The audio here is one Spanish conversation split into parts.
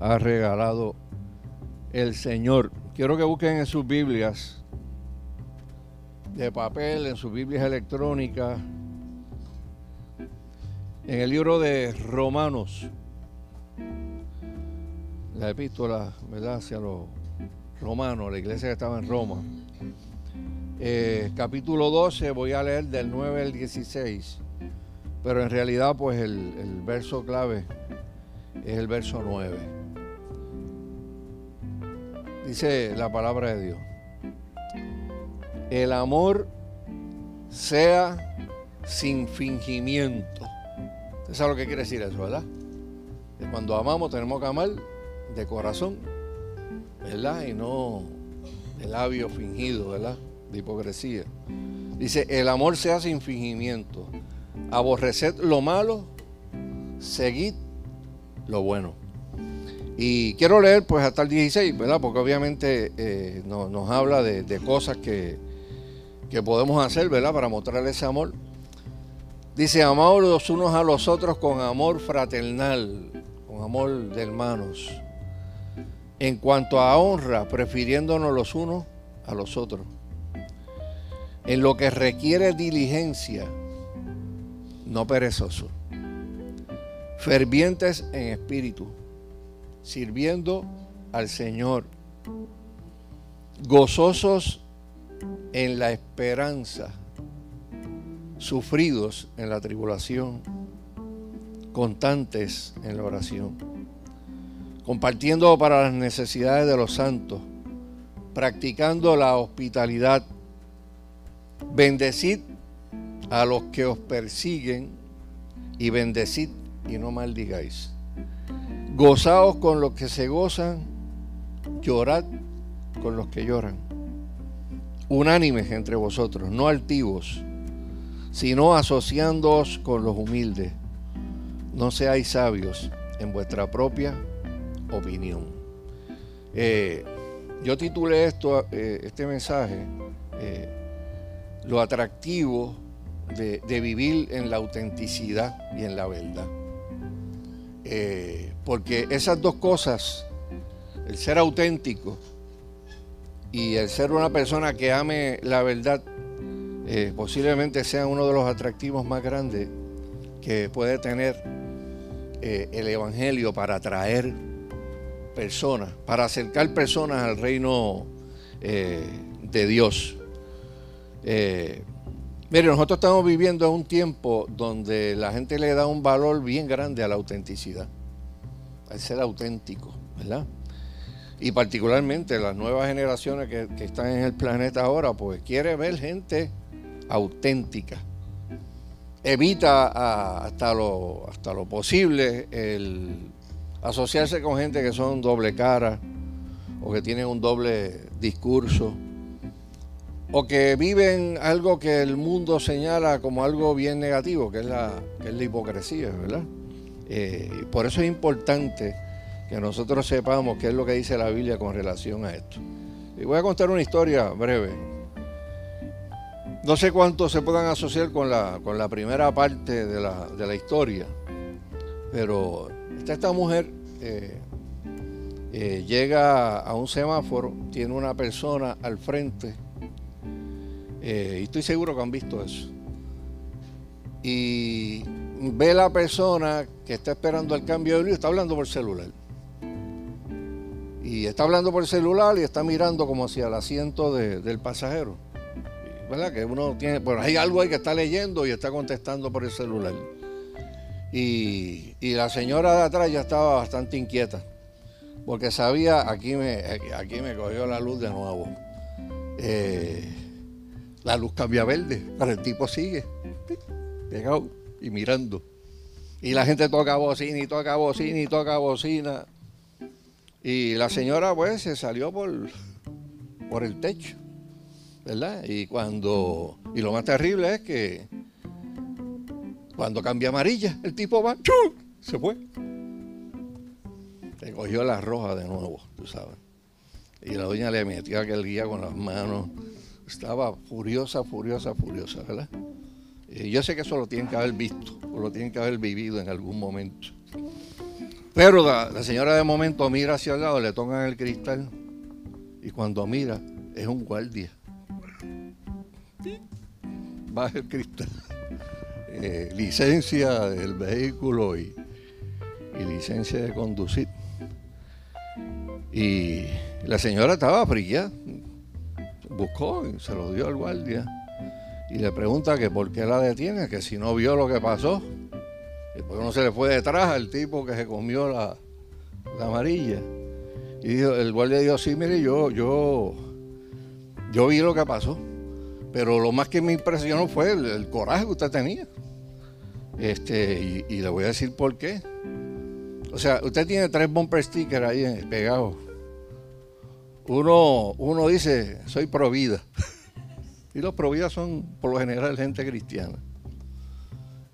ha regalado el Señor. Quiero que busquen en sus Biblias de papel, en sus Biblias electrónicas, en el libro de Romanos, la epístola, ¿verdad?, hacia los romanos, la iglesia que estaba en Roma. Eh, capítulo 12, voy a leer del 9 al 16, pero en realidad, pues el, el verso clave es el verso 9. Dice la palabra de Dios. El amor sea sin fingimiento. ¿Usted sabe lo que quiere decir eso, verdad? Que cuando amamos tenemos que amar de corazón, ¿verdad? Y no de labio fingido, ¿verdad? De hipocresía. Dice, el amor sea sin fingimiento. Aborreced lo malo, seguid lo bueno. Y quiero leer pues hasta el 16, ¿verdad? Porque obviamente eh, nos habla de, de cosas que, que, podemos hacer, ¿verdad? Para mostrar ese amor. Dice, amaos los unos a los otros con amor fraternal, con amor de hermanos. En cuanto a honra, prefiriéndonos los unos a los otros. En lo que requiere diligencia, no perezoso. Fervientes en espíritu sirviendo al Señor, gozosos en la esperanza, sufridos en la tribulación, constantes en la oración, compartiendo para las necesidades de los santos, practicando la hospitalidad, bendecid a los que os persiguen y bendecid y no maldigáis. Gozaos con los que se gozan, llorad con los que lloran. Unánimes entre vosotros, no altivos, sino asociándoos con los humildes. No seáis sabios en vuestra propia opinión. Eh, yo titulé esto, eh, este mensaje, eh, lo atractivo de, de, vivir en la autenticidad y en la verdad. Porque esas dos cosas, el ser auténtico y el ser una persona que ame la verdad, eh, posiblemente sean uno de los atractivos más grandes que puede tener eh, el Evangelio para atraer personas, para acercar personas al reino eh, de Dios. Mire, nosotros estamos viviendo un tiempo donde la gente le da un valor bien grande a la autenticidad al ser auténtico, ¿verdad? Y particularmente las nuevas generaciones que, están en el planeta ahora, pues quiere ver gente auténtica. Evita hasta, lo, hasta lo posible el asociarse con gente que son doble cara o que tienen un doble discurso o que viven algo que el mundo señala como algo bien negativo, que es la, que es la hipocresía, ¿verdad? Eh, por eso es importante que nosotros sepamos qué es lo que dice la Biblia con relación a esto. Y voy a contar una historia breve. No sé cuánto se puedan asociar con la, con la primera parte de la, historia, pero está esta mujer, eh, eh, llega a un semáforo, tiene una persona al frente, y estoy seguro que han visto eso. Y ve la persona que está esperando el cambio de luz, está hablando por celular. Y está hablando por celular y está mirando como hacia el asiento del pasajero. ¿Verdad? Que uno tiene, bueno, hay algo ahí que está leyendo y está contestando por el celular. Y, la señora de atrás ya estaba bastante inquieta, porque sabía, aquí me, aquí me cogió la luz de nuevo. Eh, la luz cambia verde, pero el tipo sigue, pegado y mirando. Y la gente toca bocina y toca bocina y toca bocina. Y la señora pues se salió por, por el techo, ¿verdad? Y cuando, y lo más terrible es que cuando cambia amarilla, el tipo va, ¡chum! se fue. Se cogió la roja de nuevo, tú sabes. Y la doña le metió aquel guía con las manos. Estaba furiosa, furiosa, furiosa, ¿verdad? yo sé que eso lo tienen que haber visto, o lo tienen que haber vivido en algún momento. Pero la, señora de momento mira hacia el lado, le tocan el cristal y cuando mira es un guardia. Baja el cristal. Eh, licencia del vehículo y, y licencia de conducir. Y la señora estaba fría, buscó y se lo dio al guardia. Y le pregunta que por qué la detiene, que si no vio lo que pasó. Y porque no se le fue detrás al tipo que se comió la, amarilla. Y el guardia dijo, sí, mire, yo, yo, yo vi lo que pasó. Pero lo más que me impresionó fue el, coraje que usted tenía. Este, y, le voy a decir por qué. O sea, usted tiene tres bumper stickers ahí pegados. Uno, uno dice, soy pro vida. y los pro vida son por lo general gente cristiana.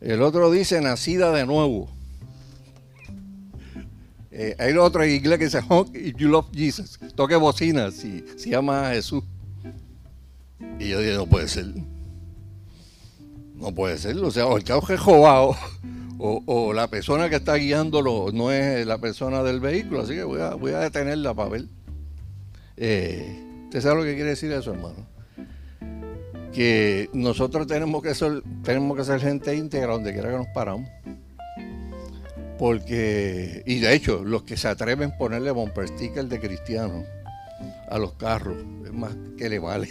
El otro dice, nacida de nuevo. Eh, hay en inglés que dice, you love Jesus. Toque bocina si, si ama a Jesús. Y yo dije, no puede ser. No puede ser. O sea, o el caos es o, o, la persona que está guiándolo no es la persona del vehículo. Así que voy a, voy a detenerla para ver. Eh, ¿Usted sabe lo que quiere decir eso, hermano? que nosotros tenemos que ser, tenemos que ser gente íntegra donde quiera que nos paramos. Porque, y de hecho, los que se atreven a ponerle bumper sticker de cristiano a los carros, es más que le vale.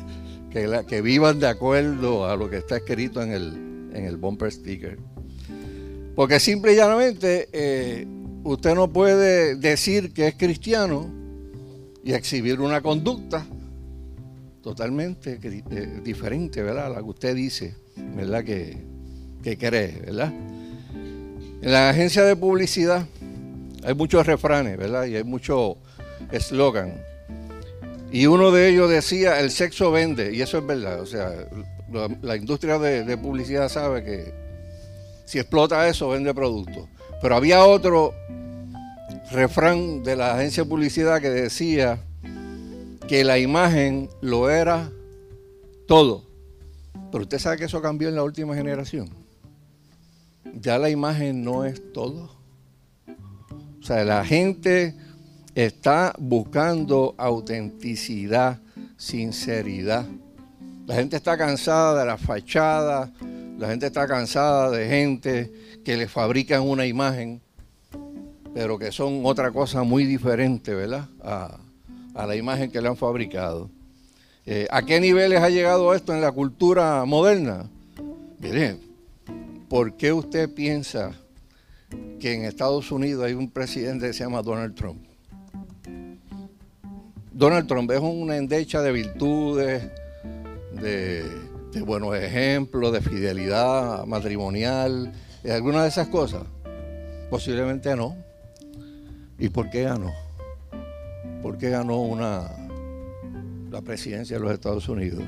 que, vivan de acuerdo a lo que está escrito en el, en el bumper sticker. Porque simple y llanamente, eh, usted no puede decir que es cristiano y exhibir una conducta totalmente eh, diferente, ¿verdad? A la que usted dice, ¿verdad? Que, que cree, ¿verdad? En la agencia de publicidad hay muchos refranes, ¿verdad? Y hay muchos eslogan. Y uno de ellos decía, el sexo vende, y eso es verdad. O sea, la, industria de, de, publicidad sabe que si explota eso, vende productos. Pero había otro refrán de la agencia de publicidad que decía, que la imagen lo era todo. Pero usted sabe que eso cambió en la última generación. Ya la imagen no es todo. O sea, la gente está buscando autenticidad, sinceridad. La gente está cansada de la fachada, la gente está cansada de gente que le fabrican una imagen, pero que son otra cosa muy diferente, ¿verdad? a la imagen que le han fabricado. Eh, ¿A qué niveles ha llegado esto en la cultura moderna? Mire, ¿por qué usted piensa que en Estados Unidos hay un presidente que se llama Donald Trump? Donald Trump es una endecha de virtudes, de, buenos ejemplos, de fidelidad matrimonial, alguna de esas cosas. Posiblemente no. ¿Y por qué ganó? ¿Por qué ganó una, la presidencia de los Estados Unidos?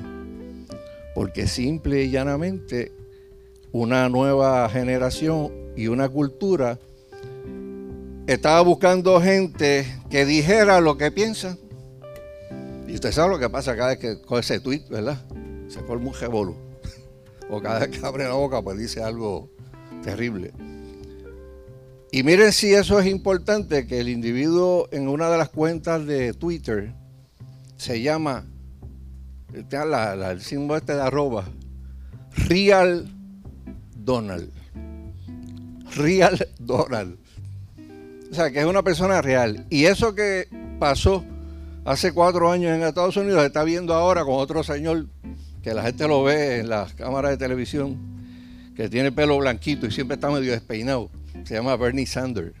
Porque simple y llanamente una nueva generación y una cultura estaba buscando gente que dijera lo que piensa. Y usted sabe lo que pasa cada vez que con ese tweet, ¿verdad? Se forma un revolú. O cada vez que abre la boca, pues dice algo terrible. Y miren si eso es importante, que el individuo en una de las cuentas de Twitter se llama, el símbolo este de arroba, Real Donald. Real Donald. O sea, que es una persona real. Y eso que pasó hace cuatro años en Estados Unidos se está viendo ahora con otro señor que la gente lo ve en las cámaras de televisión, que tiene pelo blanquito y siempre está medio despeinado se llama Bernie Sanders,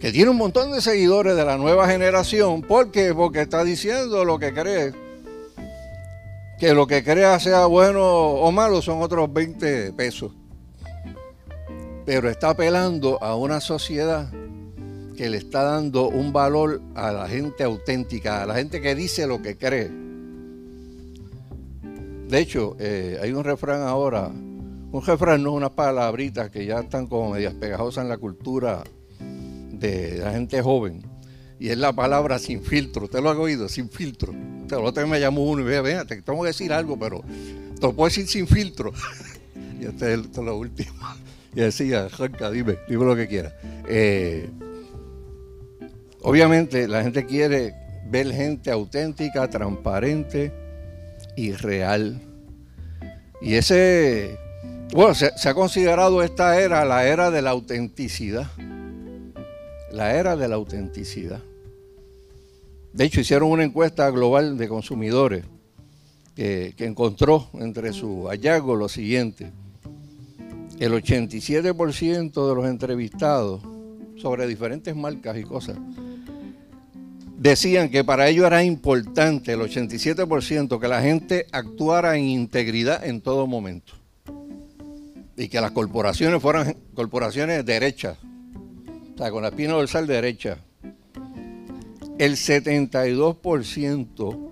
que tiene un montón de seguidores de la nueva generación. ¿Por qué? Porque está diciendo lo que cree. Que lo que crea sea bueno o malo son otros 20 pesos. Pero está apelando a una sociedad que le está dando un valor a la gente auténtica, a la gente que dice lo que cree. De hecho, eh, hay un refrán ahora un refrán no unas palabritas que ya están como medias pegajosas en la cultura de la gente joven. Y es la palabra sin filtro. Usted lo ha oído, sin filtro. Usted lo me llamó uno y me dijo, te tengo que decir algo, pero te lo puedo decir sin filtro. y este es lo último. y decía, Janka, dime, dime lo que quieras. Eh, obviamente la gente quiere ver gente auténtica, transparente y real. Y ese, bueno, se, ha considerado esta era la era de la autenticidad. La era de la autenticidad. De hecho, hicieron una encuesta global de consumidores que, encontró entre sus hallazgos lo siguiente. El 87% de los entrevistados sobre diferentes marcas y cosas decían que para ello era importante, el 87%, que la gente actuara en integridad en todo momento. Y que las corporaciones fueran corporaciones derechas, o sea, con la espina dorsal derecha. El 72%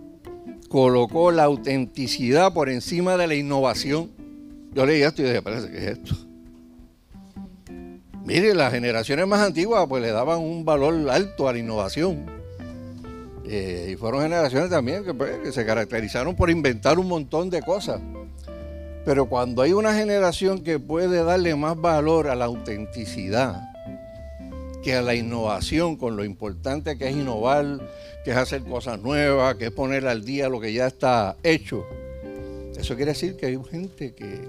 colocó la autenticidad por encima de la innovación. Yo leí esto y dije, parece que es esto. Mire, las generaciones más antiguas pues le daban un valor alto a la innovación. Eh, y fueron generaciones también pues, que, se caracterizaron por inventar un montón de cosas. Pero cuando hay una generación que puede darle más valor a la autenticidad que a la innovación, con lo importante que es innovar, que es hacer cosas nuevas, que es poner al día lo que ya está hecho. Eso quiere decir que hay gente que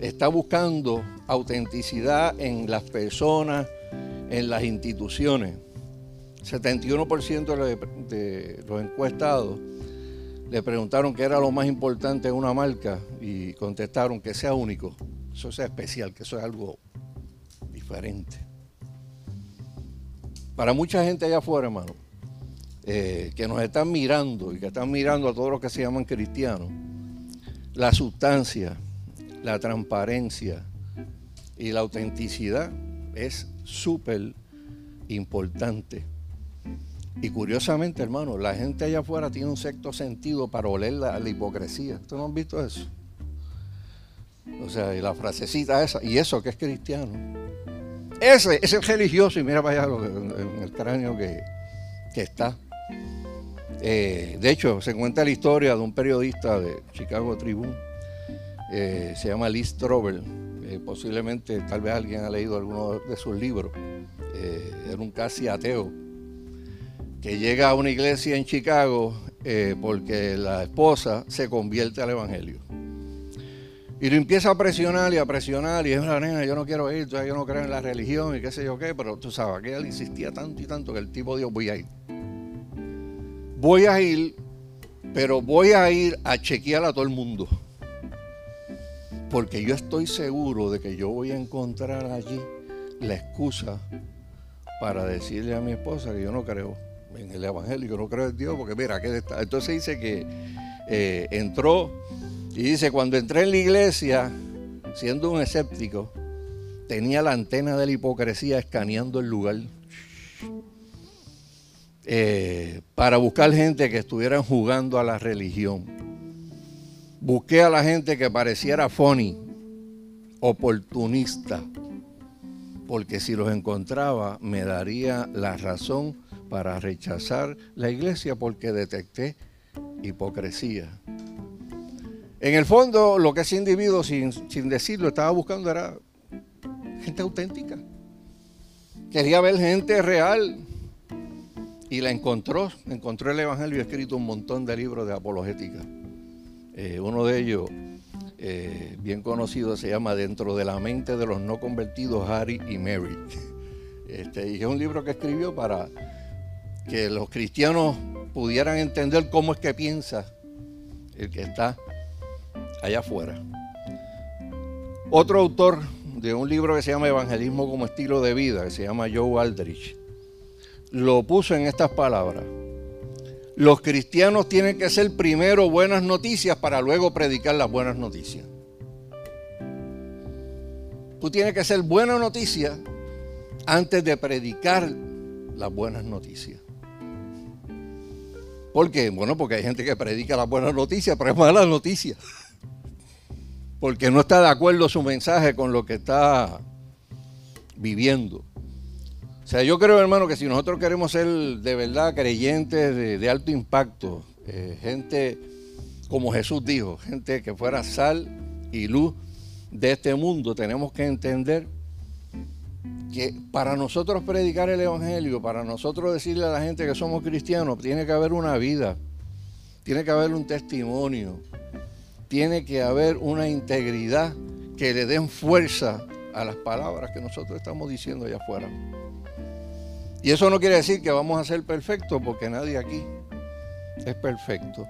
está buscando autenticidad en las personas, en las instituciones. 71% de los encuestados le preguntaron qué era lo más importante en una marca y contestaron que sea único, eso sea especial, que eso es algo diferente. Para mucha gente allá afuera, hermano, eh, que nos están mirando y que están mirando a todos los que se llaman cristianos, la sustancia, la transparencia y la autenticidad es súper importante. Y curiosamente, hermano, la gente allá afuera tiene un sexto sentido para oler la, hipocresía. ¿Ustedes no han visto eso? O sea, y la frasecita esa, y eso que es cristiano. Ese, es religioso, y mira para allá en el cráneo que, que está. Eh, de hecho, se cuenta la historia de un periodista de Chicago Tribune, eh, se llama Liz Strobel, eh, posiblemente tal vez alguien ha leído alguno de sus libros, era un casi ateo, que llega a una iglesia en Chicago porque la esposa se convierte al Evangelio. Y lo empieza a presionar y a presionar, y es una nena, yo no quiero ir, yo no creo en la religión y qué sé yo qué, pero tú sabes que él insistía tanto y tanto que el tipo dijo, voy a ir voy a ir, pero voy a ir a chequear a todo el mundo. Porque yo estoy seguro de que yo voy a encontrar allí la excusa para decirle a mi esposa que yo no creo en el Evangelio, yo no creo en Dios, porque mira, que está. Entonces dice que eh, entró y dice, cuando entré en la iglesia, siendo un escéptico, tenía la antena de la hipocresía escaneando el lugar. Eh, para buscar gente que estuvieran jugando a la religión. Busqué a la gente que pareciera funny, oportunista, porque si los encontraba me daría la razón para rechazar la iglesia porque detecté hipocresía. En el fondo, lo que ese individuo, sin, decirlo, estaba buscando era gente auténtica. Quería ver gente real, y la encontró, encontró el Evangelio escrito un montón de libros de apologética. Eh, uno de ellos, eh, bien conocido, se llama Dentro de la mente de los no convertidos, Harry y Mary. Este, y es un libro que escribió para que los cristianos pudieran entender cómo es que piensa el que está allá afuera. Otro autor de un libro que se llama Evangelismo como estilo de vida, que se llama Joe Aldrich, lo puso en estas palabras. Los cristianos tienen que ser primero buenas noticias para luego predicar las buenas noticias. Tú tienes que ser buena noticia antes de predicar las buenas noticias. ¿Por qué? Bueno, porque hay gente que predica las buenas noticias, pero es mala noticia. Porque no está de acuerdo su mensaje con lo que está viviendo. O sea, yo creo, hermano, que si nosotros queremos ser de verdad creyentes de, alto impacto, eh, gente como Jesús dijo, gente que fuera sal y luz de este mundo, tenemos que entender que para nosotros predicar el Evangelio, para nosotros decirle a la gente que somos cristianos, tiene que haber una vida, tiene que haber un testimonio, tiene que haber una integridad que le den fuerza a las palabras que nosotros estamos diciendo allá afuera. Y eso no quiere decir que vamos a ser perfectos, porque nadie aquí es perfecto.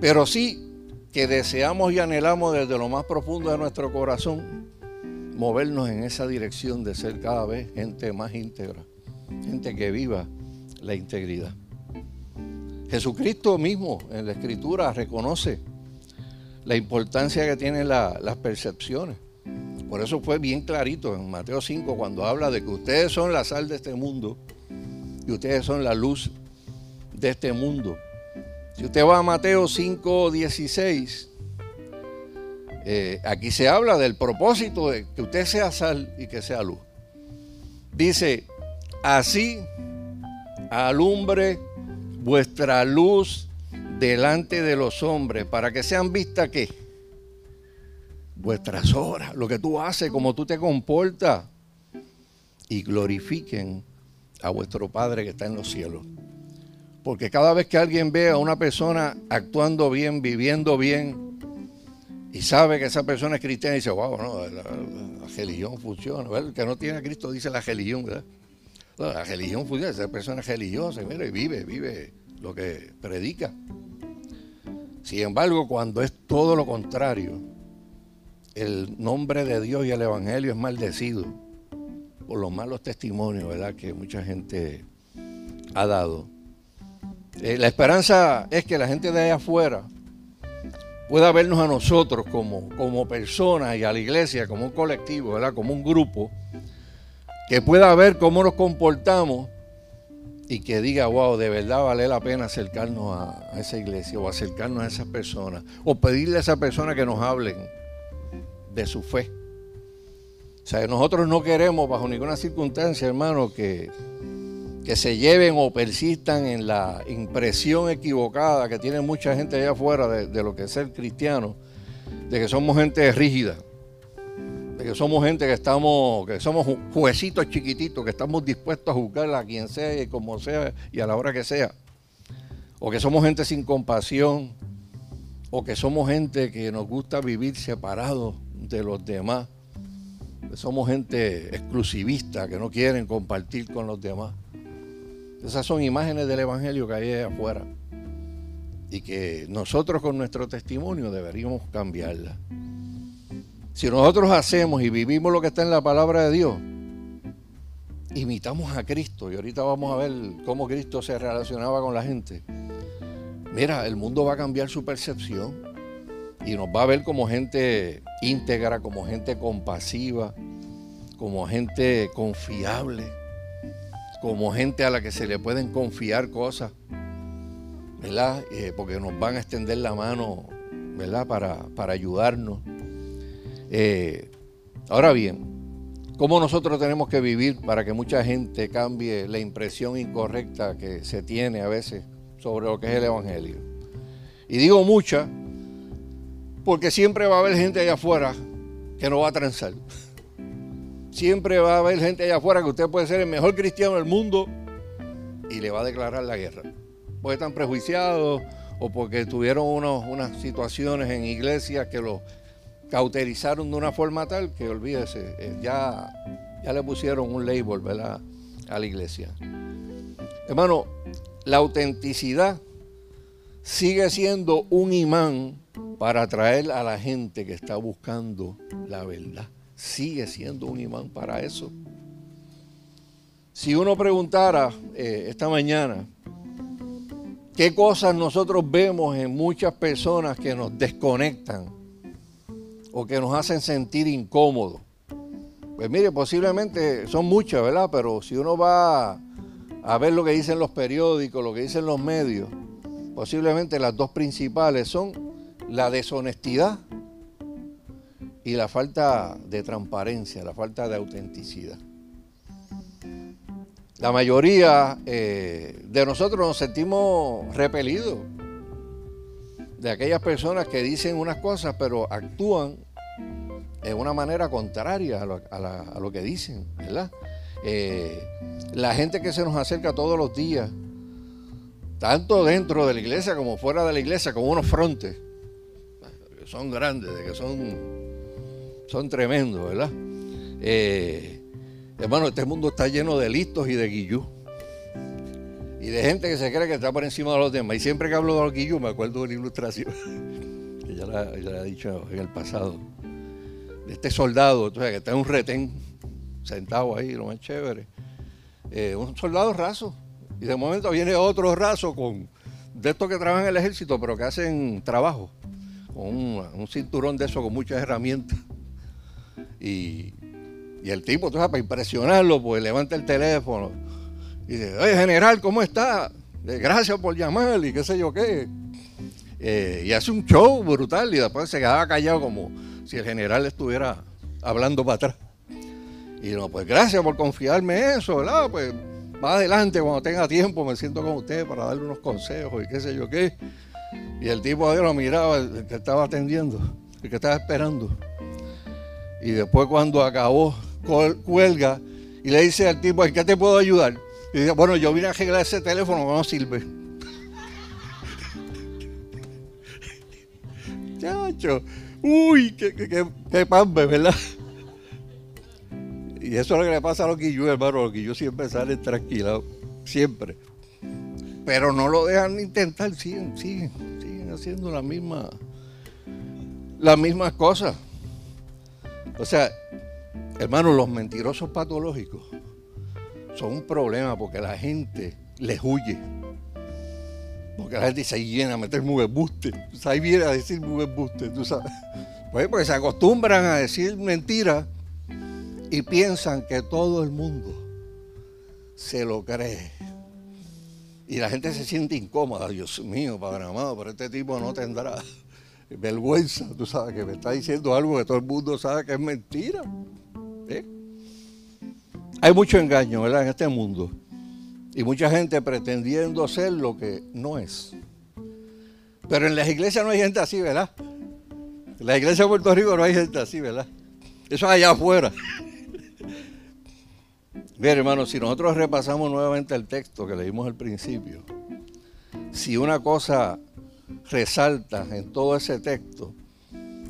Pero sí que deseamos y anhelamos desde lo más profundo de nuestro corazón movernos en esa dirección de ser cada vez gente más íntegra, gente que viva la integridad. Jesucristo mismo en la escritura reconoce la importancia que tienen las percepciones. Por eso fue bien clarito en Mateo 5 cuando habla de que ustedes son la sal de este mundo y ustedes son la luz de este mundo. Si usted va a Mateo 5, 16, eh, aquí se habla del propósito de que usted sea sal y que sea luz. Dice, así alumbre vuestra luz delante de los hombres para que sean vistas que vuestras obras, lo que tú haces, como tú te comportas y glorifiquen a vuestro Padre que está en los cielos. Porque cada vez que alguien ve a una persona actuando bien, viviendo bien, y sabe que esa persona es cristiana y dice, wow, no, la, religión funciona. El que no tiene a Cristo dice la religión, ¿verdad? La religión funciona, esa persona es religiosa, y vive, vive lo que predica. Sin embargo, cuando es todo lo contrario, el nombre de Dios y el Evangelio es maldecido por los malos testimonios, ¿verdad? Que mucha gente ha dado. Eh, la esperanza es que la gente de allá afuera pueda vernos a nosotros como, como personas y a la iglesia como un colectivo, ¿verdad? como un grupo, que pueda ver cómo nos comportamos y que diga, wow, de verdad vale la pena acercarnos a, esa iglesia o acercarnos a esas personas o pedirle a esa persona que nos hablen de su fe. O sea, nosotros no queremos bajo ninguna circunstancia, hermano, que, que se lleven o persistan en la impresión equivocada que tiene mucha gente allá afuera de, lo que es ser cristiano, de que somos gente rígida, de que somos gente que estamos, que somos juecitos chiquititos, que estamos dispuestos a juzgar a quien sea y como sea y a la hora que sea, o que somos gente sin compasión, o que somos gente que nos gusta vivir separados de los demás, que somos gente exclusivista, que no quieren compartir con los demás. Esas son imágenes del Evangelio que hay allá afuera y que nosotros con nuestro testimonio deberíamos cambiarla. Si nosotros hacemos y vivimos lo que está en la palabra de Dios, imitamos a Cristo y ahorita vamos a ver cómo Cristo se relacionaba con la gente. Mira, el mundo va a cambiar su percepción y nos va a ver como gente íntegra, como gente compasiva, como gente confiable como gente a la que se le pueden confiar cosas, ¿verdad? Eh, porque nos van a extender la mano, ¿verdad? Para, para ayudarnos. Eh, ahora bien, ¿cómo nosotros tenemos que vivir para que mucha gente cambie la impresión incorrecta que se tiene a veces sobre lo que es el Evangelio? Y digo mucha, porque siempre va a haber gente allá afuera que no va a transar. Siempre va a haber gente allá afuera que usted puede ser el mejor cristiano del mundo y le va a declarar la guerra. Porque están prejuiciados o porque tuvieron unas situaciones en iglesias que lo cauterizaron de una forma tal que olvídese, eh, ya, ya le pusieron un label ¿verdad? a la iglesia. Hermano, la autenticidad sigue siendo un imán para atraer a la gente que está buscando la verdad sigue siendo un imán para eso. Si uno preguntara eh, esta mañana, ¿qué cosas nosotros vemos en muchas personas que nos desconectan o que nos hacen sentir incómodos? Pues mire, posiblemente son muchas, ¿verdad? Pero si uno va a ver lo que dicen los periódicos, lo que dicen los medios, posiblemente las dos principales son la deshonestidad y la falta de transparencia, la falta de autenticidad. La mayoría eh, de nosotros nos sentimos repelidos de aquellas personas que dicen unas cosas pero actúan es una manera contraria a lo, que dicen, ¿verdad? Eh, la gente que se nos acerca todos los días, tanto dentro de la iglesia como fuera de la iglesia, con unos frontes, que son grandes, que son, son tremendos, ¿verdad? Eh, hermano, este mundo está lleno de listos y de guillú. Y de gente que se cree que está por encima de los demás. Y siempre que hablo de los guillú me acuerdo de una ilustración, que ya la, ya he dicho en el pasado de este soldado, que está en un retén, sentado ahí, lo más chévere. Eh, un soldado raso. Y de momento viene otro raso con de estos que trabajan en el ejército, pero que hacen trabajo, con un, cinturón de eso con muchas herramientas. Y, el tipo, tú para impresionarlo, pues levanta el teléfono y dice, oye, general, ¿cómo está? Eh, gracias por llamar y qué sé yo qué. Eh, y hace un show brutal y después se quedaba callado como, si el general estuviera hablando para atrás. Y no, pues gracias por confiarme eso, ¿verdad? Pues más adelante, cuando tenga tiempo, me siento con usted para darle unos consejos y qué sé yo qué. Y el tipo ahí lo miraba, el que estaba atendiendo, el que estaba esperando. Y después cuando acabó, cuelga y le dice al tipo, ¿en qué te puedo ayudar? Y dice, bueno, yo vine a arreglar ese teléfono no sirve. Chacho, Uy, qué, qué, qué, ¿verdad? Y eso es lo que le pasa a los guillú, hermano. Los guillú siempre salen tranquilos, siempre. Pero no lo dejan intentar, siguen, siguen, siguen haciendo la misma, las mismas cosas. O sea, hermano, los mentirosos patológicos son un problema porque la gente les huye. Porque la gente ahí viene a meter buste. Ahí viene a decir buste, tú sabes. Pues porque se acostumbran a decir mentiras y piensan que todo el mundo se lo cree. Y la gente se siente incómoda. Dios mío, Padre amado, pero este tipo no tendrá vergüenza, tú sabes, que me está diciendo algo que todo el mundo sabe que es mentira. ¿Eh? Hay mucho engaño, ¿verdad? En este mundo. Y mucha gente pretendiendo ser lo que no es. Pero en las iglesias no hay gente así, ¿verdad? En la iglesia de Puerto Rico no hay gente así, ¿verdad? Eso es allá afuera. Bien, hermanos, si nosotros repasamos nuevamente el texto que leímos al principio, si una cosa resalta en todo ese texto,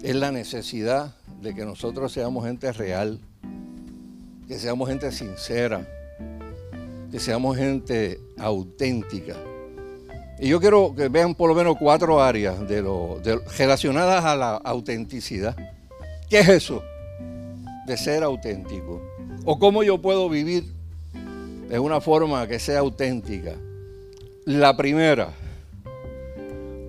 es la necesidad de que nosotros seamos gente real, que seamos gente sincera, que seamos gente auténtica. Y yo quiero que vean por lo menos cuatro áreas de relacionadas a la autenticidad. ¿Qué es eso? De ser auténtico. ¿O cómo yo puedo vivir de una forma que sea auténtica? La primera,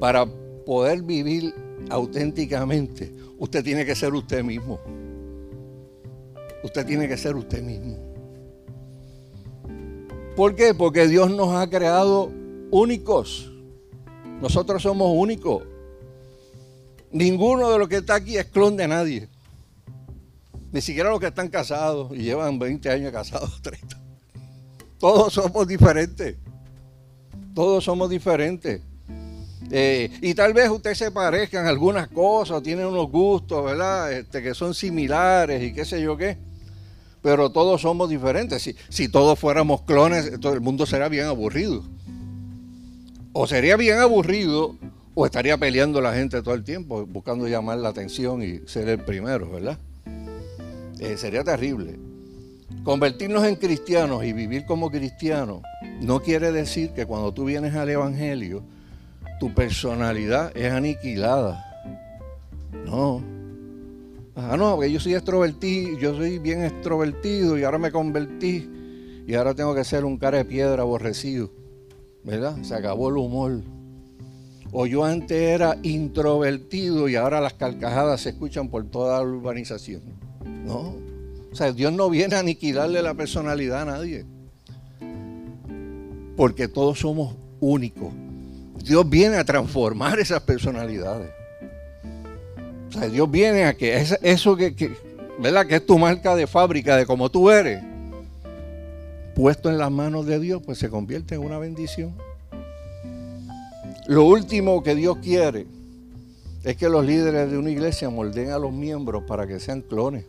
para poder vivir auténticamente, usted tiene que ser usted mismo. Usted tiene que ser usted mismo. ¿Por qué? Porque Dios nos ha creado únicos. Nosotros somos únicos. Ninguno de los que está aquí es clon de nadie. Ni siquiera los que están casados y llevan 20 años casados, 30. Todos somos diferentes. Todos somos diferentes. Eh, y tal vez usted se parezca en algunas cosas, tiene unos gustos, ¿verdad? Este, que son similares y qué sé yo qué pero todos somos diferentes. Si, si todos fuéramos clones, todo el mundo sería bien aburrido. O sería bien aburrido, o estaría peleando la gente todo el tiempo, buscando llamar la atención y ser el primero, ¿verdad? Eh, sería terrible. Convertirnos en cristianos y vivir como cristianos no quiere decir que cuando tú vienes al Evangelio, tu personalidad es aniquilada. No, Ah, no, porque yo soy extrovertido, yo soy bien extrovertido y ahora me convertí y ahora tengo que ser un cara de piedra aborrecido. ¿Verdad? Se acabó el humor. O yo antes era introvertido y ahora las carcajadas se escuchan por toda la urbanización. No. O sea, Dios no viene a aniquilarle la personalidad a nadie. Porque todos somos únicos. Dios viene a transformar esas personalidades. Dios viene a que eso que, ¿verdad? que es tu marca de fábrica, de como tú eres, puesto en las manos de Dios, pues se convierte en una bendición. Lo último que Dios quiere es que los líderes de una iglesia molden a los miembros para que sean clones.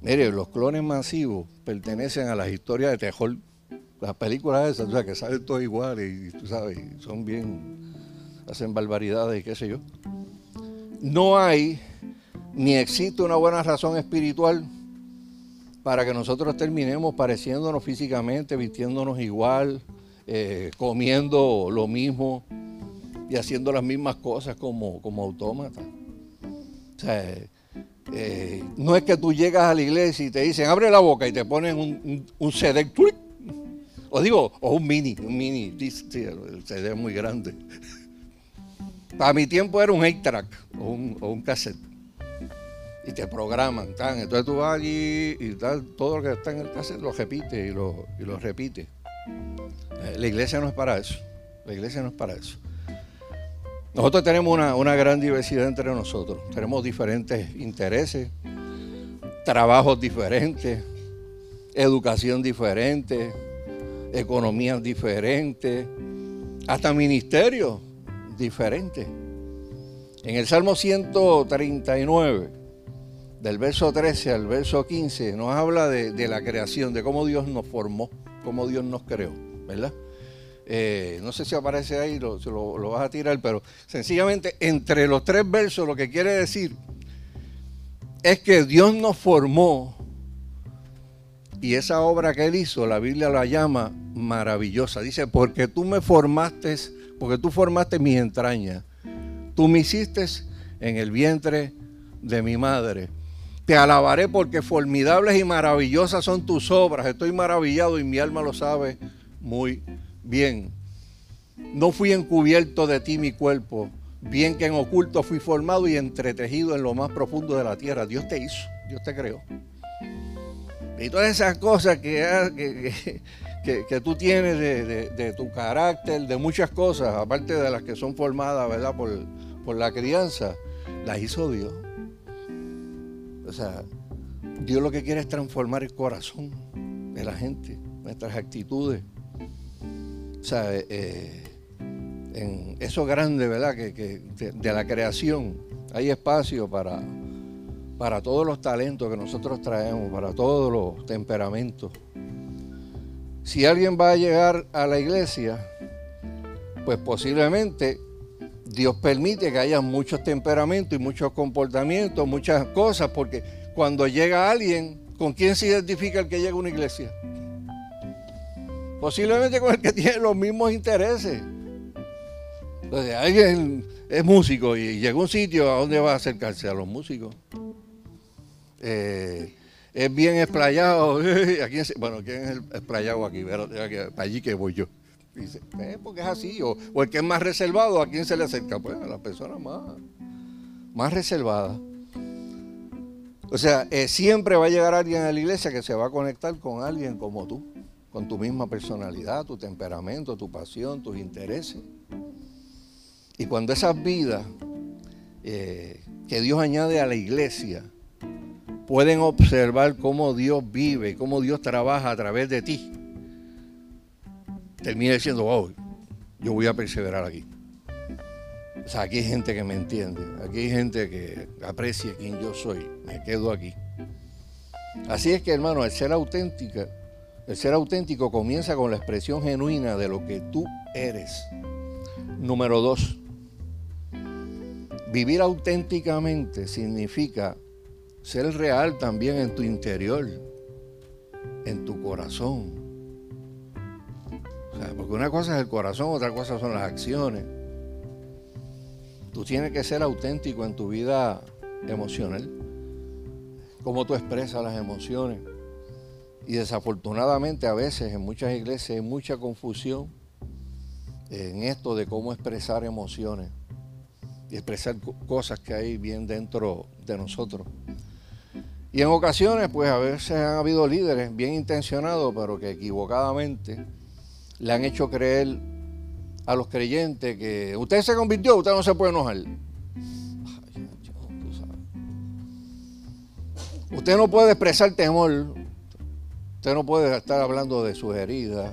Mire, los clones masivos pertenecen a las historias de terror. Las películas esas, o sea, que salen todos iguales y tú sabes, son bien, hacen barbaridades y qué sé yo. No hay ni existe una buena razón espiritual para que nosotros terminemos pareciéndonos físicamente, vistiéndonos igual, eh, comiendo lo mismo y haciendo las mismas cosas como, como autómatas. O sea, eh, no es que tú llegas a la iglesia y te dicen, abre la boca y te ponen un, un, CD, o digo, o un mini, un mini, el CD es muy grande. Para mi tiempo era un 8-track o un, o un cassette y te programan. Tan. Entonces tú vas allí y tal, todo lo que está en el cassette lo repite y lo, y lo repite. Eh, la iglesia no es para eso. La iglesia no es para eso. Nosotros tenemos una, gran diversidad entre nosotros. Tenemos diferentes intereses, trabajos diferentes, educación diferente, economías diferentes, hasta ministerios diferentes. En el Salmo 139, del verso 13 al verso 15, nos habla de, la creación, de cómo Dios nos formó, cómo Dios nos creó, ¿verdad? Eh, no sé si aparece ahí, lo, lo, vas a tirar, pero sencillamente entre los tres versos lo que quiere decir es que Dios nos formó y esa obra que Él hizo, la Biblia la llama maravillosa. Dice, porque tú me formaste, porque tú formaste mis entrañas, tú me hiciste en el vientre de mi madre. Te alabaré porque formidables y maravillosas son tus obras. Estoy maravillado y mi alma lo sabe muy bien. No fui encubierto de ti mi cuerpo, bien que en oculto fui formado y entretejido en lo más profundo de la tierra. Dios te hizo, Dios te creó. Y todas esas cosas que, que, tú tienes de, tu carácter, de muchas cosas, aparte de las que son formadas ¿verdad? Por, por la crianza, las hizo Dios. O sea, Dios lo que quiere es transformar el corazón de la gente, nuestras actitudes. O sea, eh, eh, en eso grande, ¿verdad? Que, de, la creación hay espacio para, para todos los talentos que nosotros traemos, para todos los temperamentos. Si alguien va a llegar a la iglesia, pues posiblemente Dios permite que haya muchos temperamentos y muchos comportamientos, muchas cosas, porque cuando llega alguien, ¿con quién se identifica el que llega a una iglesia? Posiblemente con el que tiene los mismos intereses. Entonces, alguien es músico y llega a un sitio, ¿a dónde va a acercarse? A los músicos. Eh, es bien explayado. bueno, ¿quién es el explayado aquí? Para allí que voy yo. Dice, eh, porque es así. O, el que es más reservado, ¿a quién se le acerca? Pues a la persona más, más reservada. O sea, eh, siempre va a llegar alguien a la iglesia que se va a conectar con alguien como tú con tu misma personalidad, tu temperamento, tu pasión, tus intereses. Y cuando esas vidas eh, que Dios añade a la iglesia pueden observar cómo Dios vive, cómo Dios trabaja a través de ti, termina diciendo, wow, yo voy a perseverar aquí. O sea, aquí hay gente que me entiende, aquí hay gente que aprecia quién yo soy, me quedo aquí. Así es que, hermano, el ser auténtica el ser auténtico comienza con la expresión genuina de lo que tú eres. Número dos, vivir auténticamente significa ser real también en tu interior, en tu corazón. porque una cosa es el corazón, otra cosa son las acciones. Tú tienes que ser auténtico en tu vida emocional, cómo tú expresas las emociones y desafortunadamente a veces en muchas iglesias hay mucha confusión en esto de cómo expresar emociones y expresar cosas que hay bien dentro de nosotros. Y en ocasiones, pues a veces han habido líderes bien intencionados, pero que equivocadamente le han hecho creer a los creyentes que usted se convirtió, usted no se puede enojar. Usted no puede expresar temor, Usted no puede estar hablando de sus heridas,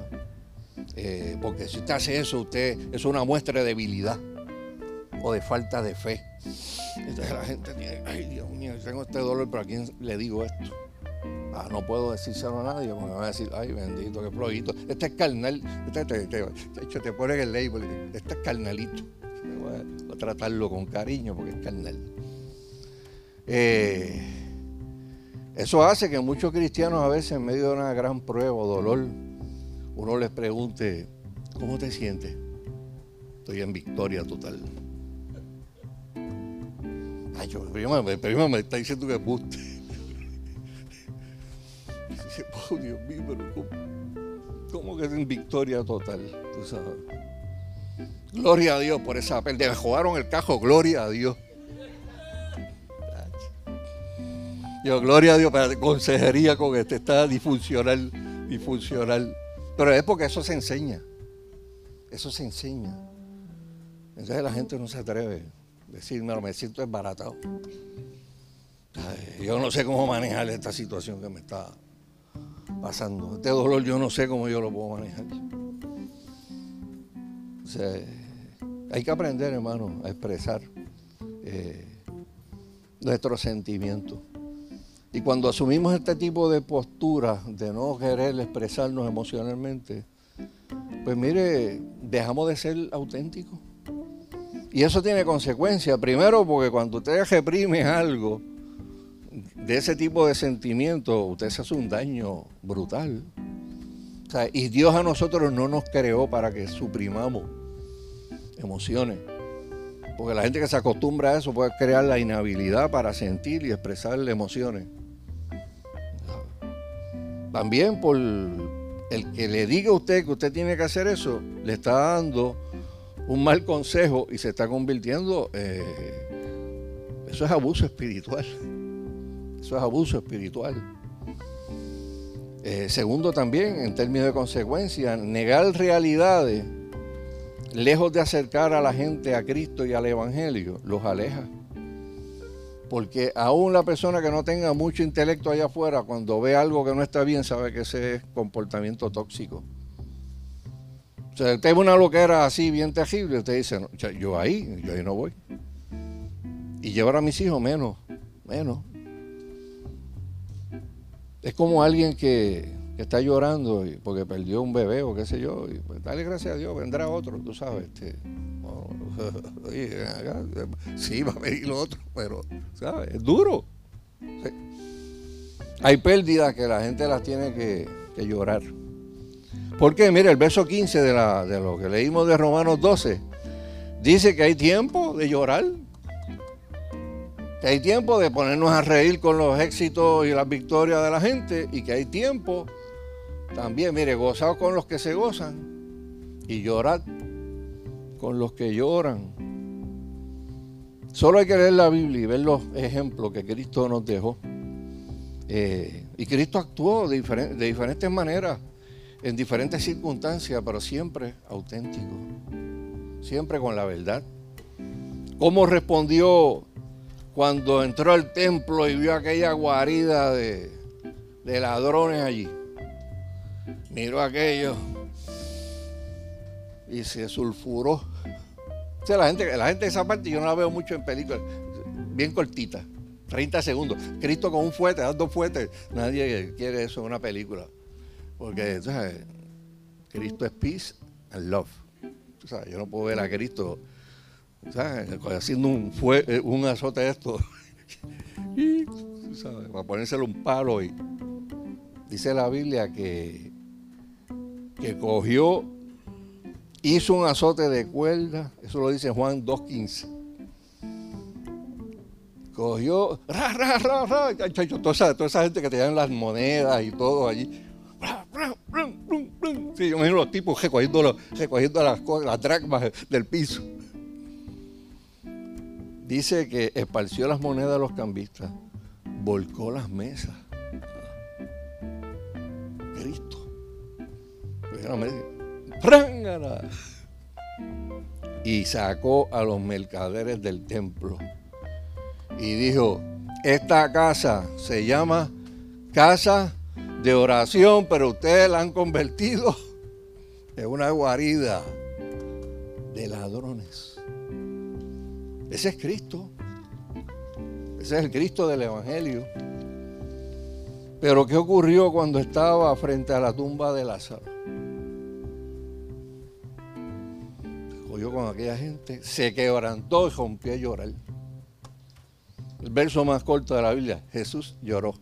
eh, porque si usted hace eso, usted es una muestra de debilidad. O de falta de fe. Entonces la gente tiene, ay Dios mío, tengo este dolor, pero ¿a quién le digo esto? Ah, no puedo decírselo a nadie porque me van a decir, ay bendito, qué flojito. Este es carnal, este te, te, ponen el label, este es carnalito. Voy a, tratarlo con cariño porque es carnal. Eh, eso hace que muchos cristianos a veces en medio de una gran prueba o dolor, uno les pregunte, ¿cómo te sientes? Estoy en victoria total. Ay, yo, primero, me está diciendo que guste. oh Dios mío, pero ¿cómo, que es en victoria total? Gloria a Dios por esa pérdida. Jugaron el cajo, gloria a Dios. Yo, gloria a Dios, para consejería con este, está disfuncional, disfuncional. Pero es porque eso se enseña. Eso se enseña. Entonces la gente no se atreve decirme, me siento desbaratado. yo no sé cómo manejar esta situación que me está pasando. Este dolor yo no sé cómo yo lo puedo manejar. hay que aprender, hermano, a expresar eh, nuestros sentimientos. Y cuando asumimos este tipo de postura de no querer expresarnos emocionalmente, pues mire, dejamos de ser auténticos. Y eso tiene consecuencias. Primero, porque cuando usted reprime algo de ese tipo de sentimientos, usted se hace un daño brutal. y Dios a nosotros no nos creó para que suprimamos emociones. Porque la gente que se acostumbra a eso puede crear la inhabilidad para sentir y expresar emociones. También por el que le diga a usted que usted tiene que hacer eso, le está dando un mal consejo y se está convirtiendo, eh, eso es abuso espiritual. Eso es abuso espiritual. Eh, segundo también, en términos de consecuencia, negar realidades, lejos de acercar a la gente a Cristo y al Evangelio, los aleja. Porque aún la persona que no tenga mucho intelecto allá afuera, cuando ve algo que no está bien, sabe que ese es comportamiento tóxico. O sea, ve una loquera así bien terrible, usted dice, yo ahí, yo ahí no voy. Y llevar a mis hijos menos, menos. Es como alguien que, está llorando porque perdió un bebé o qué sé yo, y pues dale gracias a Dios, vendrá otro, tú sabes. Este, sí, va a venir otro, pero, ¿sabes? Es duro. Hay pérdidas que la gente las tiene que, llorar. Porque, mire, el verso 15 de, la, de lo que leímos de Romanos 12 dice que hay tiempo de llorar, que hay tiempo de ponernos a reír con los éxitos y las victorias de la gente y que hay tiempo también, mire, gozado con los que se gozan y llorar con los que lloran. Solo hay que leer la Biblia y ver los ejemplos que Cristo nos dejó. Eh, y Cristo actuó de diferentes maneras, en diferentes circunstancias, pero siempre auténtico, siempre con la verdad. ¿Cómo respondió cuando entró al templo y vio aquella guarida de, ladrones allí? Miró aquello y se sulfuró la gente, la gente de esa parte yo no la veo mucho en películas, bien cortita, 30 segundos. Cristo con un fuete, dando fuete, nadie quiere eso en una película. Porque, Cristo es peace and love. yo no puedo ver a Cristo haciendo un, fue, eh, un azote de esto. y, para ponérselo un palo. Y, dice la Biblia que, que cogió hizo un azote de cuerda, eso lo dice Juan 2.15. Cogió, ra, ra, ra, ra, toda esa, toda esa gente que tenían las monedas y todo allí. Sí, yo me imagino los tipos recogiendo, recogiendo las, las dracmas del piso. Dice que esparció las monedas de los cambistas, volcó las mesas. Cristo. Y sacó a los mercaderes del templo. Y dijo, esta casa se llama casa de oración, pero ustedes la han convertido en una guarida de ladrones. Ese es Cristo. Ese es el Cristo del Evangelio. Pero ¿qué ocurrió cuando estaba frente a la tumba de Lázaro? Oyó con aquella gente, se quebrantó y rompió a llorar. El verso más corto de la Biblia, Jesús lloró.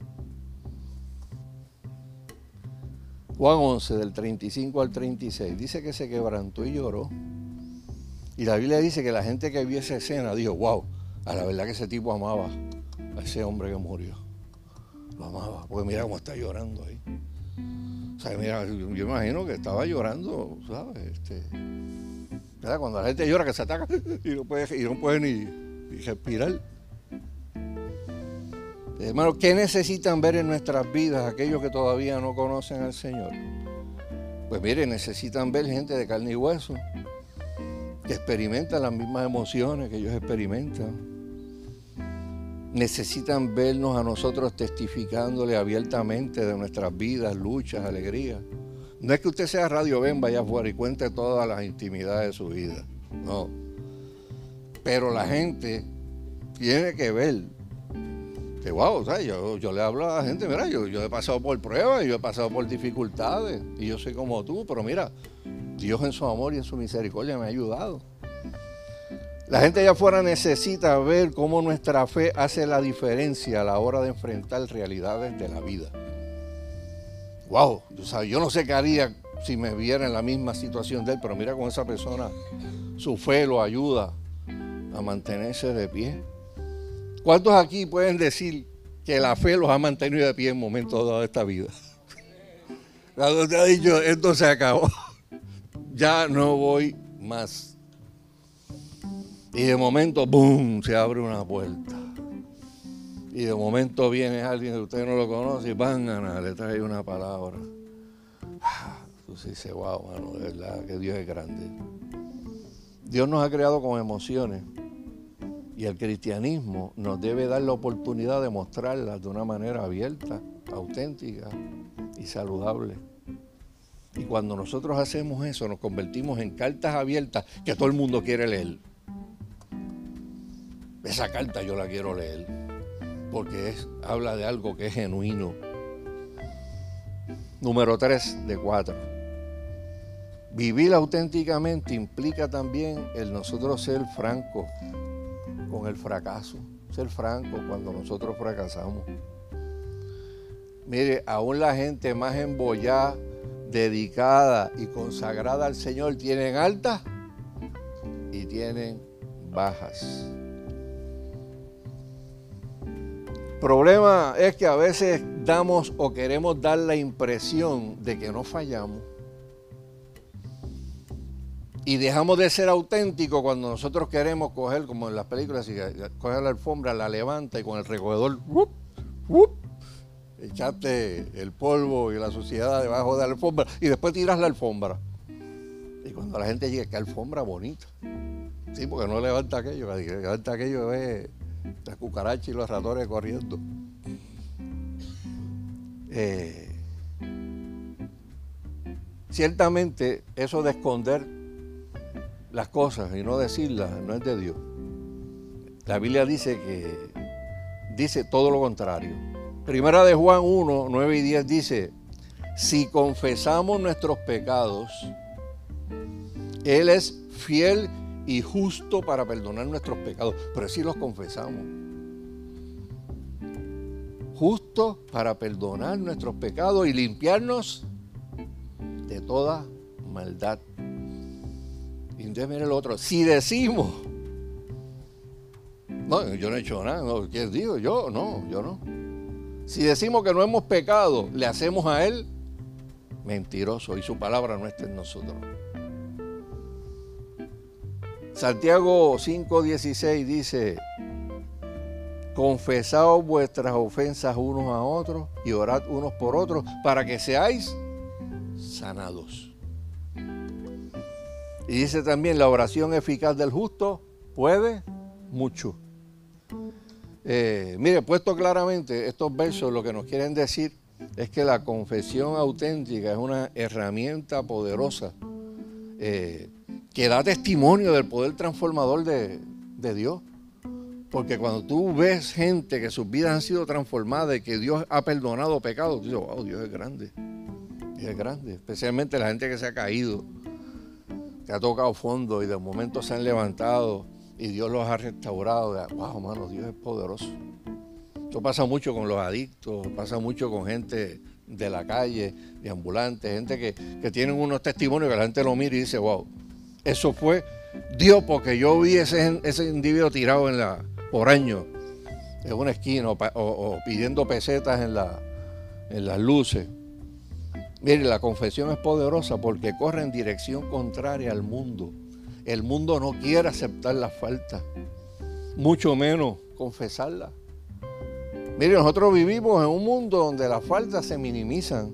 Juan 11, del 35 al 36, dice que se quebrantó y lloró. Y la Biblia dice que la gente que vio esa escena dijo, wow, a la verdad que ese tipo amaba a ese hombre que murió. Lo amaba, porque mira cómo está llorando ahí. O sea, mira, yo, imagino que estaba llorando, ¿sabes? Este, Cuando la gente llora que se ataca y no puede, y no puede ni respirar. Hermano, ¿qué necesitan ver en nuestras vidas aquellos que todavía no conocen al Señor? Pues mire, necesitan ver gente de carne y hueso, que experimenta las mismas emociones que ellos experimentan. Necesitan vernos a nosotros testificándole abiertamente de nuestras vidas, luchas, alegrías. No es que usted sea Radio Ben, vaya afuera y cuente todas las intimidades de su vida. No. Pero la gente tiene que ver que wow, Yo, yo, le hablo a la gente, mira, yo, yo he pasado por pruebas, yo he pasado por dificultades, y yo soy como tú, pero mira, Dios en su amor y en su misericordia me ha ayudado. La gente allá afuera necesita ver cómo nuestra fe hace la diferencia a la hora de enfrentar realidades de la vida. Wow, yo no sé qué haría si me viera en la misma situación de él, pero mira con esa persona, su fe lo ayuda a mantenerse de pie. ¿Cuántos aquí pueden decir que la fe los ha mantenido de pie en momentos de esta vida? Cuando te ha dicho, esto se acabó, ya no voy más. Y de momento, ¡boom!, se abre una puerta. Y de momento viene alguien que usted no lo conoce y van a le trae una palabra. Ah, tú dices, wow, mano, de verdad que Dios es grande. Dios nos ha creado con emociones y el cristianismo nos debe dar la oportunidad de mostrarlas de una manera abierta, auténtica y saludable. Y cuando nosotros hacemos eso, nos convertimos en cartas abiertas que todo el mundo quiere leer. Esa carta yo la quiero leer, porque es, habla de algo que es genuino. Número 3 de 4. Vivir auténticamente implica también el nosotros ser francos con el fracaso, ser franco cuando nosotros fracasamos. Mire, aún la gente más embollada, dedicada y consagrada al Señor tienen altas y tienen bajas. Problema es que a veces damos o queremos dar la impresión de que no fallamos y dejamos de ser auténticos cuando nosotros queremos coger, como en las películas, y coger la alfombra, la levanta y con el recogedor, echaste el polvo y la suciedad debajo de la alfombra y después tiras la alfombra. Y cuando la gente llega, qué alfombra bonita. Sí, porque no levanta aquello, levanta aquello ve las cucarachas y los ratones corriendo. Eh, ciertamente eso de esconder las cosas y no decirlas no es de Dios. La Biblia dice que dice todo lo contrario. Primera de Juan 1, 9 y 10 dice, si confesamos nuestros pecados, Él es fiel y justo para perdonar nuestros pecados, pero si los confesamos. Justo para perdonar nuestros pecados y limpiarnos de toda maldad. Y entonces mire el otro, si decimos, no, yo no he hecho nada, no, ¿quién digo? Yo, no, yo no. Si decimos que no hemos pecado, le hacemos a Él mentiroso y su palabra no está en nosotros. Santiago 5:16 dice, confesaos vuestras ofensas unos a otros y orad unos por otros para que seáis sanados. Y dice también, la oración eficaz del justo puede mucho. Eh, mire, puesto claramente, estos versos lo que nos quieren decir es que la confesión auténtica es una herramienta poderosa eh, que da testimonio del poder transformador de, Dios Porque cuando tú ves gente que sus vidas han sido transformadas y que Dios ha perdonado pecados, tú dices, wow, Dios es grande. Dios es grande. Especialmente la gente que se ha caído, que ha tocado fondo y de momento se han levantado y Dios los ha restaurado. Wow, hermano, Dios es poderoso. Esto pasa mucho con los adictos, pasa mucho con gente de la calle, de ambulantes, gente que, que tienen unos testimonios que la gente lo mira y dice, wow, eso fue Dios porque yo vi ese, ese individuo tirado en la, por año en una esquina o, pidiendo pesetas en, la, en las luces. Mire, la confesión es poderosa porque corre en dirección contraria al mundo. El mundo no quiere aceptar la falta, mucho menos confesarla. Mire, nosotros vivimos en un mundo donde las faltas se minimizan.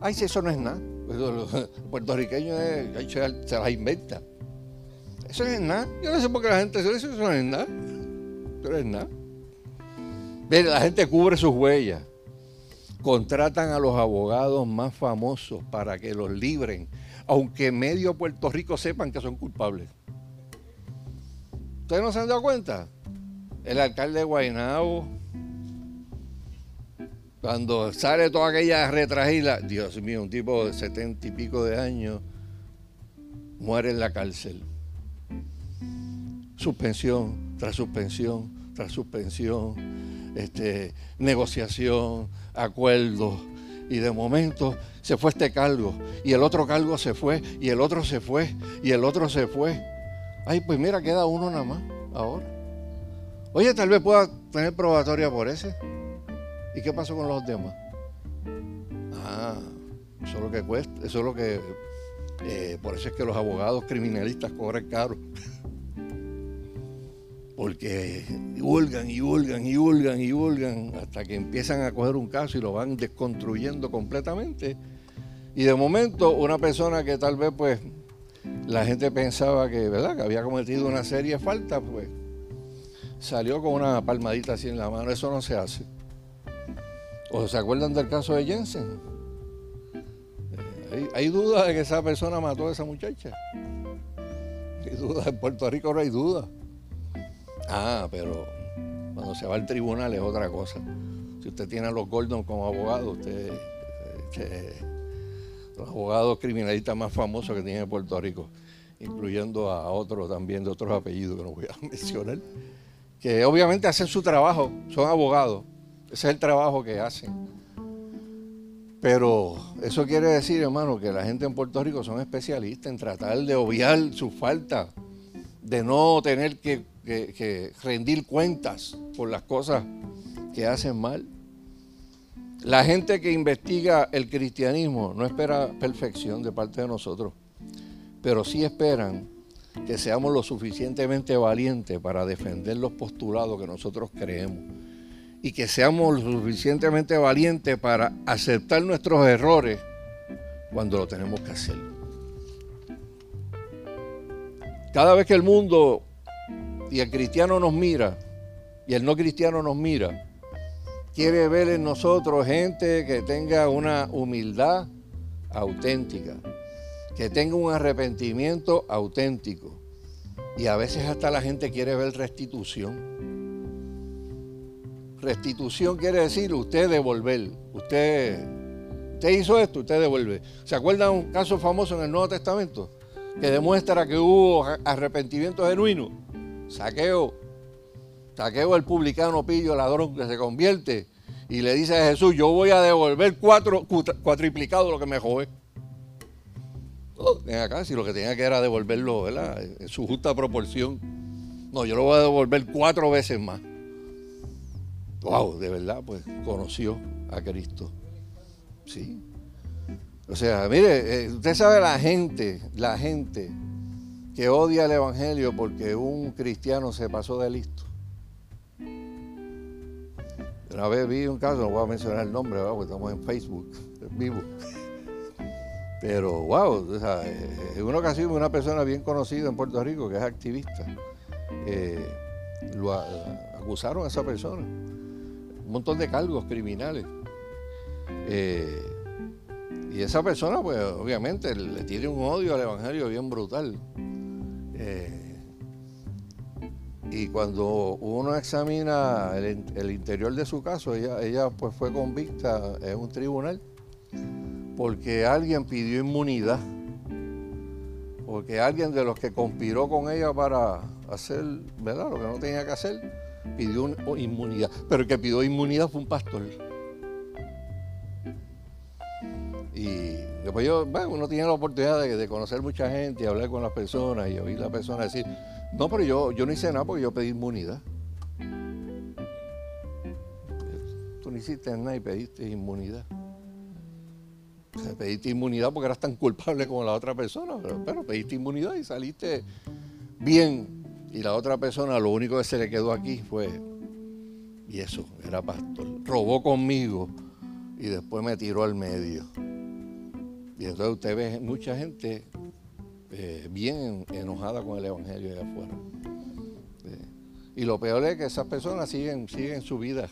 Ay, si eso no es nada. El puertorriqueño se las inventa. Eso no es nada. Yo no sé por qué la gente dice eso, eso no es nada. Eso no es nada. Mire, la gente cubre sus huellas. Contratan a los abogados más famosos para que los libren, aunque medio Puerto Rico sepan que son culpables. ¿Ustedes no se han dado cuenta? El alcalde de Guaynabo, cuando sale toda aquella retragila, Dios mío, un tipo de setenta y pico de años muere en la cárcel. Suspensión tras suspensión tras suspensión, este, negociación, acuerdos. Y de momento se fue este cargo, y el otro cargo se fue, y el otro se fue, y el otro se fue. Ay, pues mira, queda uno nada más ahora. Oye, tal vez pueda tener probatoria por ese. ¿Y qué pasó con los demás? Ah, eso es lo que cuesta, eso es lo que... Eh, por eso es que los abogados criminalistas cobran caro. Porque hurgan y hurgan y hurgan y hurgan hasta que empiezan a coger un caso y lo van desconstruyendo completamente. Y de momento una persona que tal vez pues la gente pensaba que, ¿verdad? que había cometido una serie de faltas, pues salió con una palmadita así en la mano. Eso no se hace. ¿O se acuerdan del caso de Jensen? Eh, hay, duda de que esa persona mató a esa muchacha. Hay duda, en Puerto Rico no hay duda. Ah, pero cuando se va al tribunal es otra cosa. Si usted tiene a los Gordon como abogado, usted, los abogados criminalistas más famosos que tiene Puerto Rico, incluyendo a otros también de otros apellidos que no voy a mencionar, que obviamente hacen su trabajo, son abogados, ese es el trabajo que hacen. Pero eso quiere decir, hermano, que la gente en Puerto Rico son especialistas en tratar de obviar su falta, de no tener que, rendir cuentas por las cosas que hacen mal. La gente que investiga el cristianismo no espera perfección de parte de nosotros, pero sí esperan que seamos lo suficientemente valientes para defender los postulados que nosotros creemos y que seamos lo suficientemente valientes para aceptar nuestros errores cuando lo tenemos que hacer. Cada vez que el mundo y el cristiano nos mira y el no cristiano nos mira, quiere ver en nosotros gente que tenga una humildad auténtica, que tenga un arrepentimiento auténtico. Y a veces hasta la gente quiere ver restitución. Restitución quiere decir usted devolver. Usted, usted hizo esto, usted devuelve. ¿Se acuerdan un caso famoso en el Nuevo Testamento? Que demuestra que hubo arrepentimiento genuino. Saqueo. Saqueo el publicano pillo ladrón que se convierte y le dice a Jesús, yo voy a devolver cuatro, cuatriplicado lo que me jode. Oh, ven acá, si lo que tenía que era devolverlo ¿verdad? en su justa proporción. No, yo lo voy a devolver cuatro veces más wow, de verdad, pues conoció a Cristo. Sí. O sea, mire, eh, usted sabe la gente, la gente que odia el Evangelio porque un cristiano se pasó de listo. Una vez vi un caso, no voy a mencionar el nombre, porque estamos en Facebook, en vivo. Pero, wow, o en una ocasión una persona bien conocida en Puerto Rico, que es activista, eh, lo acusaron a esa persona un montón de cargos criminales. Eh, y esa persona, pues obviamente, le tiene un odio al Evangelio bien brutal. Eh, y cuando uno examina el, interior de su caso, ella, ella pues fue convicta en un tribunal porque alguien pidió inmunidad, porque alguien de los que conspiró con ella para hacer, ¿verdad? Lo que no tenía que hacer, pidió inmunidad. Pero el que pidió inmunidad fue un pastor. Después yo, bueno, uno tiene la oportunidad de, conocer mucha gente y hablar con las personas y oír a la persona decir, no, pero yo, yo no hice nada porque yo pedí inmunidad. Tú no hiciste nada y pediste inmunidad. pediste inmunidad porque eras tan culpable como la otra persona, pero, pediste inmunidad y saliste bien. Y la otra persona lo único que se le quedó aquí fue, y eso, era pastor. Robó conmigo y después me tiró al medio. Y entonces usted ve mucha gente eh, bien enojada con el Evangelio allá afuera. y lo peor es que esas personas siguen, siguen su vida.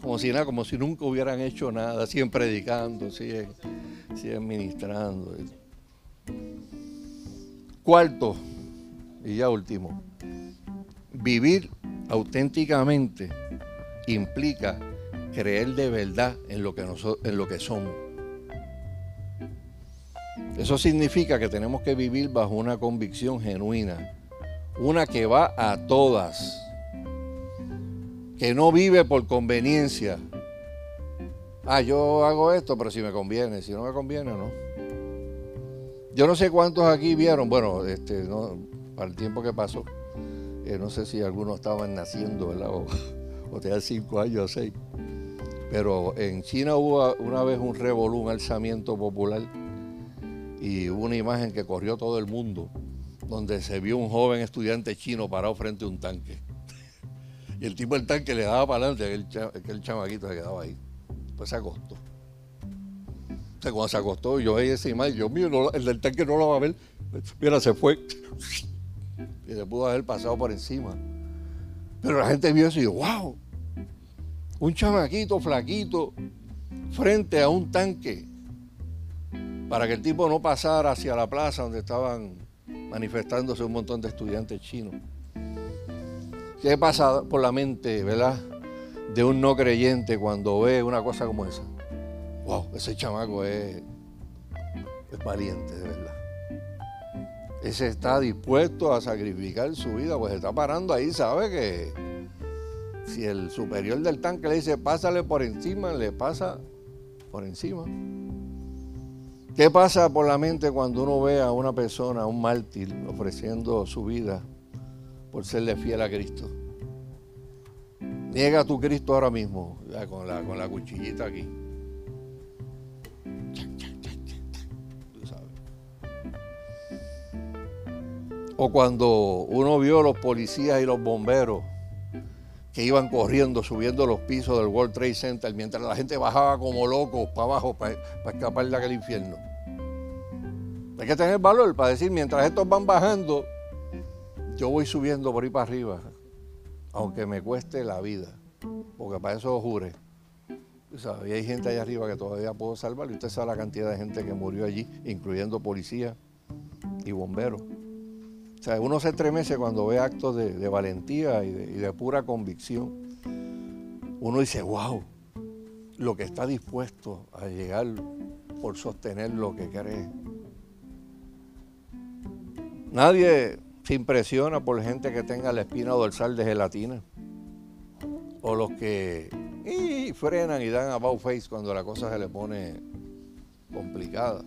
Como si nada, como si nunca hubieran hecho nada, siguen predicando, siguen, siguen ministrando. Cuarto, y ya último, vivir auténticamente implica creer de verdad en lo que, en lo que somos. Eso significa que tenemos que vivir bajo una convicción genuina, una que va a todas, que no vive por conveniencia. Ah, yo hago esto, pero si me conviene, si no me conviene, no. Yo no sé cuántos aquí vieron, bueno, este, no, para el tiempo que pasó, eh, no sé si algunos estaban naciendo, ¿verdad? O, o tenían cinco años o seis. Pero en China hubo una vez un revolú, un alzamiento popular y hubo una imagen que corrió todo el mundo, donde se vio un joven estudiante chino parado frente a un tanque. y el tipo del tanque le daba para adelante, aquel, chamaquito se quedaba ahí. Pues se acostó. O sea, cuando se acostó, yo veía esa imagen, Dios mío, el del tanque no lo va a ver. Mira, se fue. Y se pudo haber pasado por encima. Pero la gente vio eso y dijo, wow, un chamaquito flaquito frente a un tanque para que el tipo no pasara hacia la plaza donde estaban manifestándose un montón de estudiantes chinos. ¿Qué pasa por la mente, verdad, de un no creyente cuando ve una cosa como esa? Wow, ese chamaco es, es valiente, de verdad. Ese está dispuesto a sacrificar su vida, pues está parando ahí, sabe que si el superior del tanque le dice pásale por encima, le pasa por encima. ¿Qué pasa por la mente cuando uno ve a una persona, un mártir, ofreciendo su vida por serle fiel a Cristo? Niega a tu Cristo ahora mismo, con, la, cuchillita aquí. O cuando uno vio a los policías y los bomberos que iban corriendo, subiendo los pisos del World Trade Center, mientras la gente bajaba como locos para abajo para, escapar de aquel infierno. Hay que tener valor para decir, mientras estos van bajando, yo voy subiendo por ahí para arriba, aunque me cueste la vida, porque para eso jure. Y hay gente allá arriba que todavía puedo salvar, y usted sabe la cantidad de gente que murió allí, incluyendo policías y bomberos. O sea, uno se estremece cuando ve actos de, valentía y de, pura convicción. Uno dice, wow, lo que está dispuesto a llegar por sostener lo que cree. Nadie se impresiona por gente que tenga la espina dorsal de gelatina. O los que frenan y dan about face cuando la cosa se le pone complicada.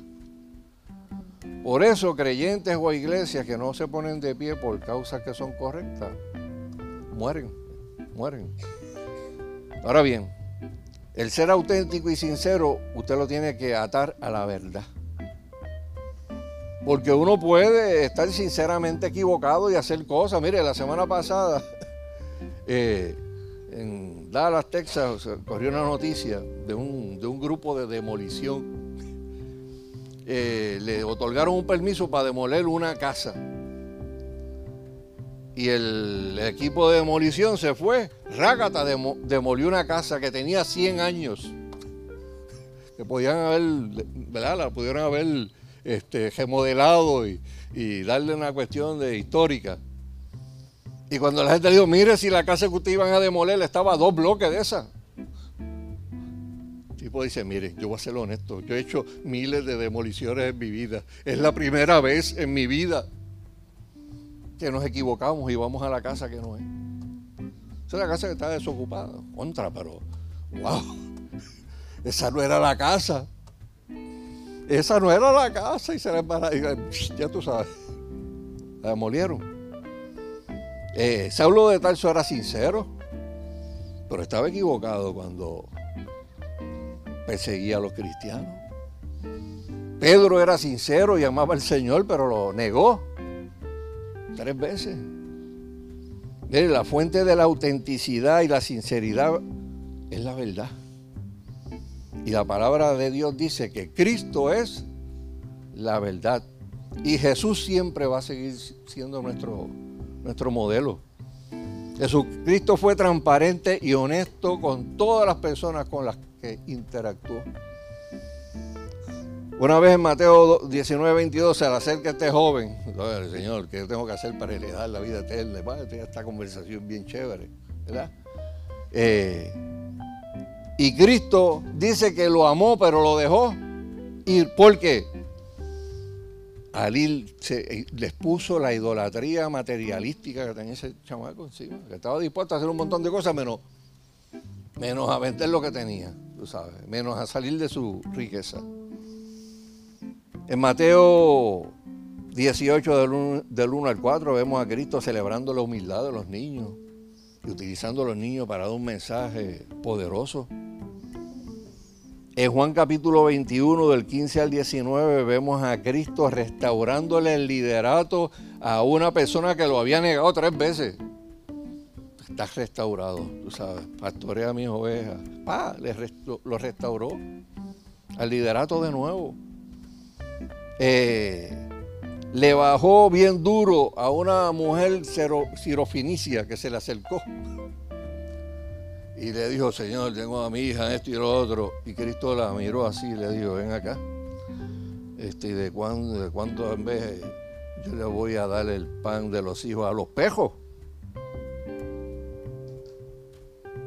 Por eso creyentes o iglesias que no se ponen de pie por causas que son correctas, mueren, mueren. Ahora bien, el ser auténtico y sincero, usted lo tiene que atar a la verdad. Porque uno puede estar sinceramente equivocado y hacer cosas. Mire, la semana pasada eh, en Dallas, Texas, corrió una noticia de un, de un grupo de demolición eh, le otorgaron un permiso para demoler una casa. Y el equipo de demolición se fue, Rágata demolió una casa que tenía 100 años. Que podían haber, ¿verdad? La pudieron haber este, remodelado y, darle una cuestión de histórica. Y cuando la gente dijo, mire si la casa que ustedes iban a demoler estaba a dos bloques de esa. El tipo dice, mire, yo voy a ser honesto, yo he hecho miles de demoliciones en mi vida. Es la primera vez en mi vida que nos equivocamos y vamos a la casa que no es. Esa es la casa que está desocupada. Contra, pero, wow, esa no era la casa. Esa no era la casa y se la ya tú sabes, la demolieron. Eh, Saulo de Tarso era sincero, pero estaba equivocado cuando perseguía a los cristianos. Pedro era sincero y amaba al Señor, pero lo negó tres veces. La fuente de la autenticidad y la sinceridad es la verdad. Y la palabra de Dios dice que Cristo es la verdad. Y Jesús siempre va a seguir siendo nuestro nuestro modelo. Jesucristo fue transparente y honesto con todas las personas con las que interactuó. Una vez en Mateo 19, 22 se le acerca este joven. Señor, ¿qué tengo que hacer para heredar la vida eterna? esta conversación bien chévere, ¿verdad? Eh, y Cristo dice que lo amó, pero lo dejó. ¿Y por qué? Ali se, eh, les puso la idolatría materialística que tenía ese chamaco encima, que estaba dispuesto a hacer un montón de cosas menos, menos a vender lo que tenía, tú sabes, menos a salir de su riqueza. En Mateo 18 del 1, del 1 al 4 vemos a Cristo celebrando la humildad de los niños y utilizando a los niños para dar un mensaje poderoso. En Juan capítulo 21 del 15 al 19 vemos a Cristo restaurándole el liderato a una persona que lo había negado tres veces. Estás restaurado, tú sabes, pastorea mis ovejas. Pa, le lo restauró al liderato de nuevo. Eh, le bajó bien duro a una mujer cirofinicia que se le acercó y le dijo, Señor, tengo a mi hija esto y lo otro. Y Cristo la miró así y le dijo, ven acá. Este, ¿Y de cuándo, de cuánto en vez yo le voy a dar el pan de los hijos a los pejos?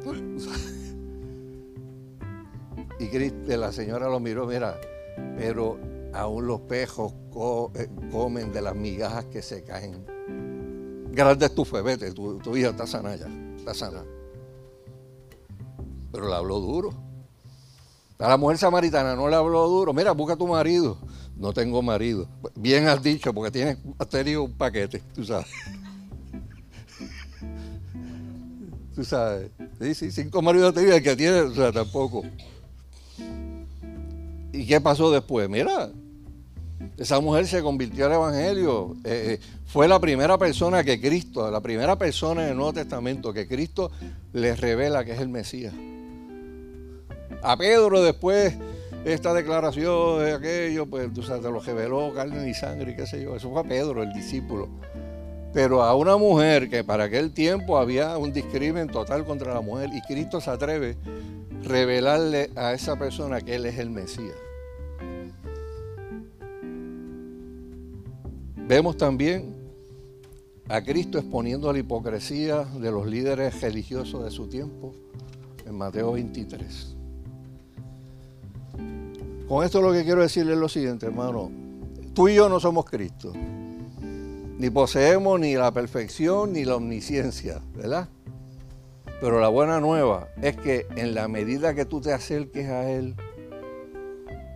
Y Cristo, la señora lo miró, mira, pero aún los pejos eh, comen de las migajas que se caen. Grande es tu fe, vete, tu, tu hija está sana ya, está sana pero le habló duro. A la mujer samaritana no le habló duro. Mira, busca tu marido. No tengo marido. Bien has dicho, porque tienes, has tenido un paquete, tú sabes. tú sabes. Sí, sí, cinco maridos te el que tiene, o sea, tampoco. ¿Y qué pasó después? Mira, esa mujer se convirtió al Evangelio. Eh, eh, fue la primera persona que Cristo, la primera persona en el Nuevo Testamento que Cristo le revela que es el Mesías. A Pedro después esta declaración de aquello, pues tú sabes, te lo reveló carne y sangre y qué sé yo. Eso fue a Pedro, el discípulo. Pero a una mujer que para aquel tiempo había un discrimen total contra la mujer y Cristo se atreve a revelarle a esa persona que Él es el Mesías. Vemos también a Cristo exponiendo la hipocresía de los líderes religiosos de su tiempo en Mateo 23. Con esto lo que quiero decirle es lo siguiente, hermano. Tú y yo no somos Cristo. Ni poseemos ni la perfección ni la omnisciencia, ¿verdad? Pero la buena nueva es que en la medida que tú te acerques a Él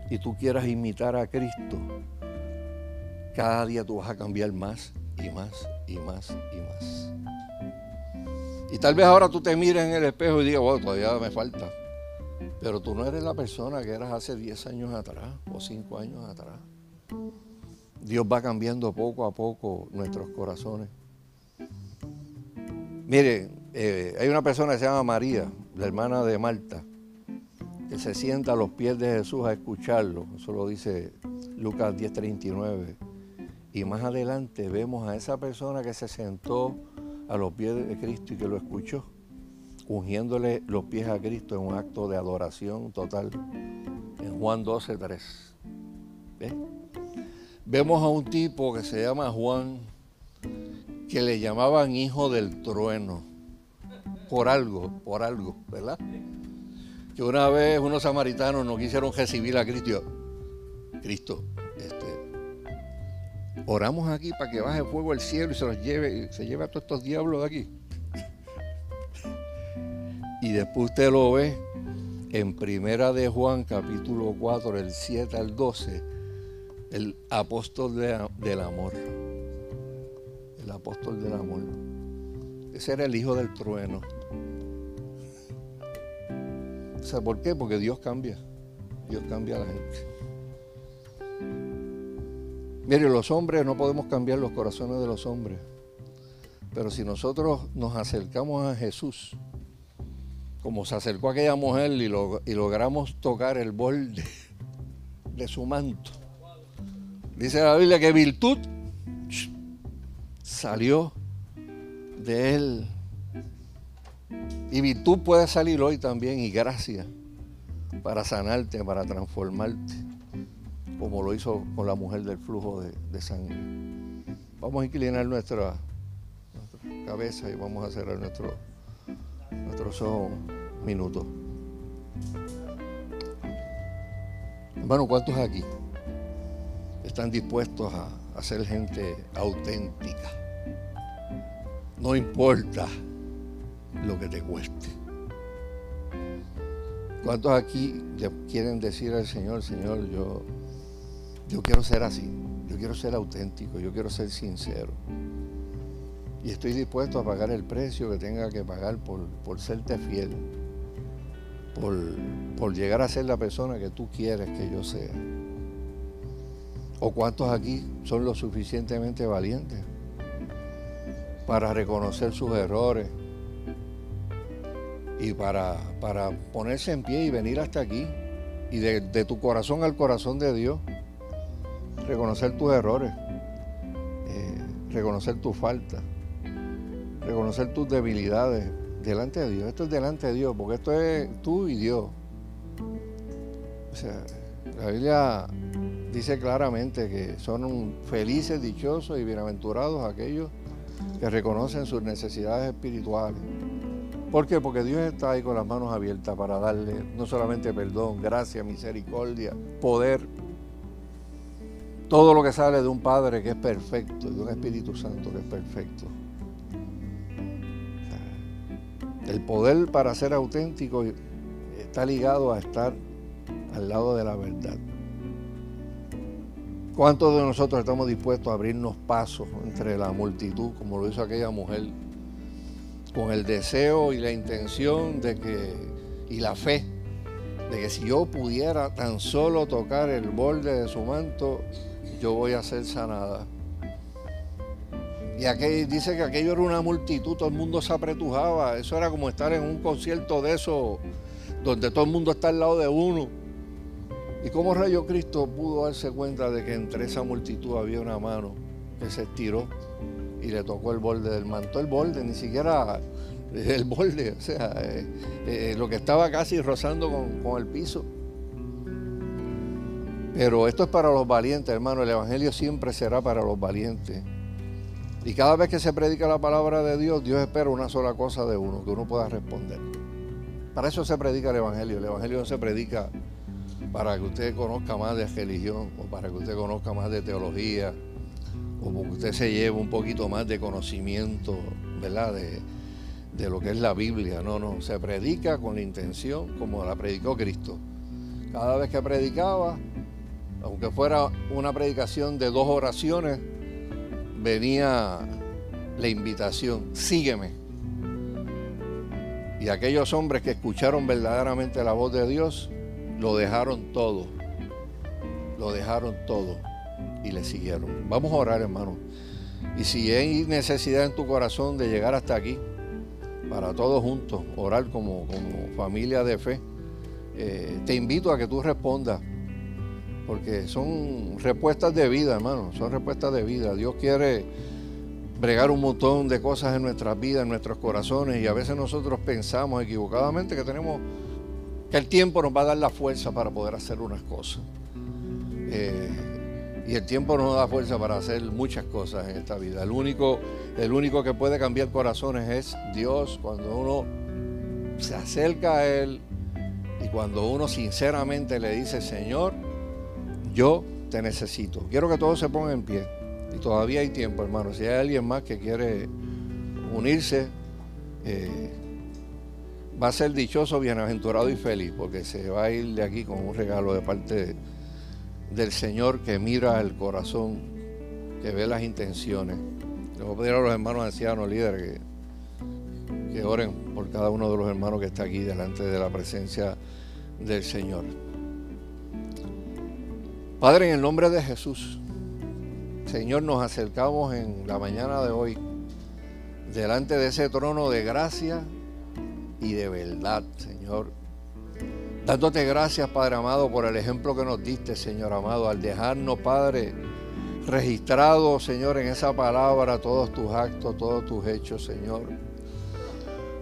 y tú quieras imitar a Cristo, cada día tú vas a cambiar más y más y más y más. Y tal vez ahora tú te mires en el espejo y digas, bueno, todavía me falta. Pero tú no eres la persona que eras hace 10 años atrás o 5 años atrás. Dios va cambiando poco a poco nuestros corazones. Mire, eh, hay una persona que se llama María, la hermana de Marta, que se sienta a los pies de Jesús a escucharlo. Eso lo dice Lucas 10:39. Y más adelante vemos a esa persona que se sentó a los pies de Cristo y que lo escuchó ungiéndole los pies a Cristo en un acto de adoración total. En Juan 12, 3. Vemos a un tipo que se llama Juan, que le llamaban hijo del trueno. Por algo, por algo, ¿verdad? Que una vez unos samaritanos no quisieron recibir a Cristo. Cristo, este, oramos aquí para que baje fuego al cielo y se los lleve, se lleve a todos estos diablos de aquí. Y después usted lo ve en Primera de Juan, capítulo 4, del 7 al 12, el apóstol del amor. El apóstol del amor. Ese era el hijo del trueno. ¿Sabe por qué? Porque Dios cambia. Dios cambia a la gente. Mire, los hombres no podemos cambiar los corazones de los hombres. Pero si nosotros nos acercamos a Jesús, como se acercó aquella mujer y, logramos tocar el borde de su manto. Dice la Biblia que virtud salió de él. Y virtud puede salir hoy también y gracia para sanarte, para transformarte, como lo hizo con la mujer del flujo de, sangre. Vamos a inclinar nuestra, nuestra cabeza y vamos a cerrar nuestro son minutos. Hermano, ¿cuántos aquí están dispuestos a, a ser gente auténtica? No importa lo que te cueste. ¿Cuántos aquí quieren decir al Señor, Señor, yo, yo quiero ser así, yo quiero ser auténtico, yo quiero ser sincero? Y estoy dispuesto a pagar el precio que tenga que pagar por, por serte fiel, por, por llegar a ser la persona que tú quieres que yo sea. ¿O cuántos aquí son lo suficientemente valientes para reconocer sus errores y para, para ponerse en pie y venir hasta aquí y de, de tu corazón al corazón de Dios, reconocer tus errores, eh, reconocer tus faltas? reconocer tus debilidades delante de Dios. Esto es delante de Dios, porque esto es tú y Dios. O sea, la Biblia dice claramente que son felices, dichosos y bienaventurados aquellos que reconocen sus necesidades espirituales. ¿Por qué? Porque Dios está ahí con las manos abiertas para darle no solamente perdón, gracia, misericordia, poder, todo lo que sale de un Padre que es perfecto, de un Espíritu Santo que es perfecto. El poder para ser auténtico está ligado a estar al lado de la verdad. ¿Cuántos de nosotros estamos dispuestos a abrirnos pasos entre la multitud, como lo hizo aquella mujer, con el deseo y la intención de que, y la fe, de que si yo pudiera tan solo tocar el borde de su manto, yo voy a ser sanada? Y aquí dice que aquello era una multitud, todo el mundo se apretujaba. Eso era como estar en un concierto de eso, donde todo el mundo está al lado de uno. ¿Y cómo Rayo Cristo pudo darse cuenta de que entre esa multitud había una mano que se estiró y le tocó el borde del manto? El borde, ni siquiera el borde, o sea, eh, eh, lo que estaba casi rozando con, con el piso. Pero esto es para los valientes, hermano. El Evangelio siempre será para los valientes. Y cada vez que se predica la palabra de Dios, Dios espera una sola cosa de uno, que uno pueda responder. Para eso se predica el Evangelio. El Evangelio no se predica para que usted conozca más de religión o para que usted conozca más de teología o para que usted se lleve un poquito más de conocimiento, ¿verdad? De, de lo que es la Biblia. No, no, se predica con la intención como la predicó Cristo. Cada vez que predicaba, aunque fuera una predicación de dos oraciones, venía la invitación, sígueme. Y aquellos hombres que escucharon verdaderamente la voz de Dios, lo dejaron todo, lo dejaron todo y le siguieron. Vamos a orar, hermano. Y si hay necesidad en tu corazón de llegar hasta aquí, para todos juntos, orar como, como familia de fe, eh, te invito a que tú respondas porque son respuestas de vida, hermano, son respuestas de vida. Dios quiere bregar un montón de cosas en nuestras vidas, en nuestros corazones, y a veces nosotros pensamos equivocadamente que tenemos, que el tiempo nos va a dar la fuerza para poder hacer unas cosas. Eh, Y el tiempo nos da fuerza para hacer muchas cosas en esta vida. El único, el único que puede cambiar corazones es Dios cuando uno se acerca a Él y cuando uno sinceramente le dice, Señor, yo te necesito. Quiero que todos se pongan en pie. Y todavía hay tiempo, hermano. Si hay alguien más que quiere unirse, eh, va a ser dichoso, bienaventurado y feliz, porque se va a ir de aquí con un regalo de parte del Señor que mira el corazón, que ve las intenciones. Le voy a pedir a los hermanos ancianos, líderes, que, que oren por cada uno de los hermanos que está aquí delante de la presencia del Señor. Padre, en el nombre de Jesús, Señor, nos acercamos en la mañana de hoy delante de ese trono de gracia y de verdad, Señor. Dándote gracias, Padre amado, por el ejemplo que nos diste, Señor amado, al dejarnos, Padre, registrado, Señor, en esa palabra todos tus actos, todos tus hechos, Señor.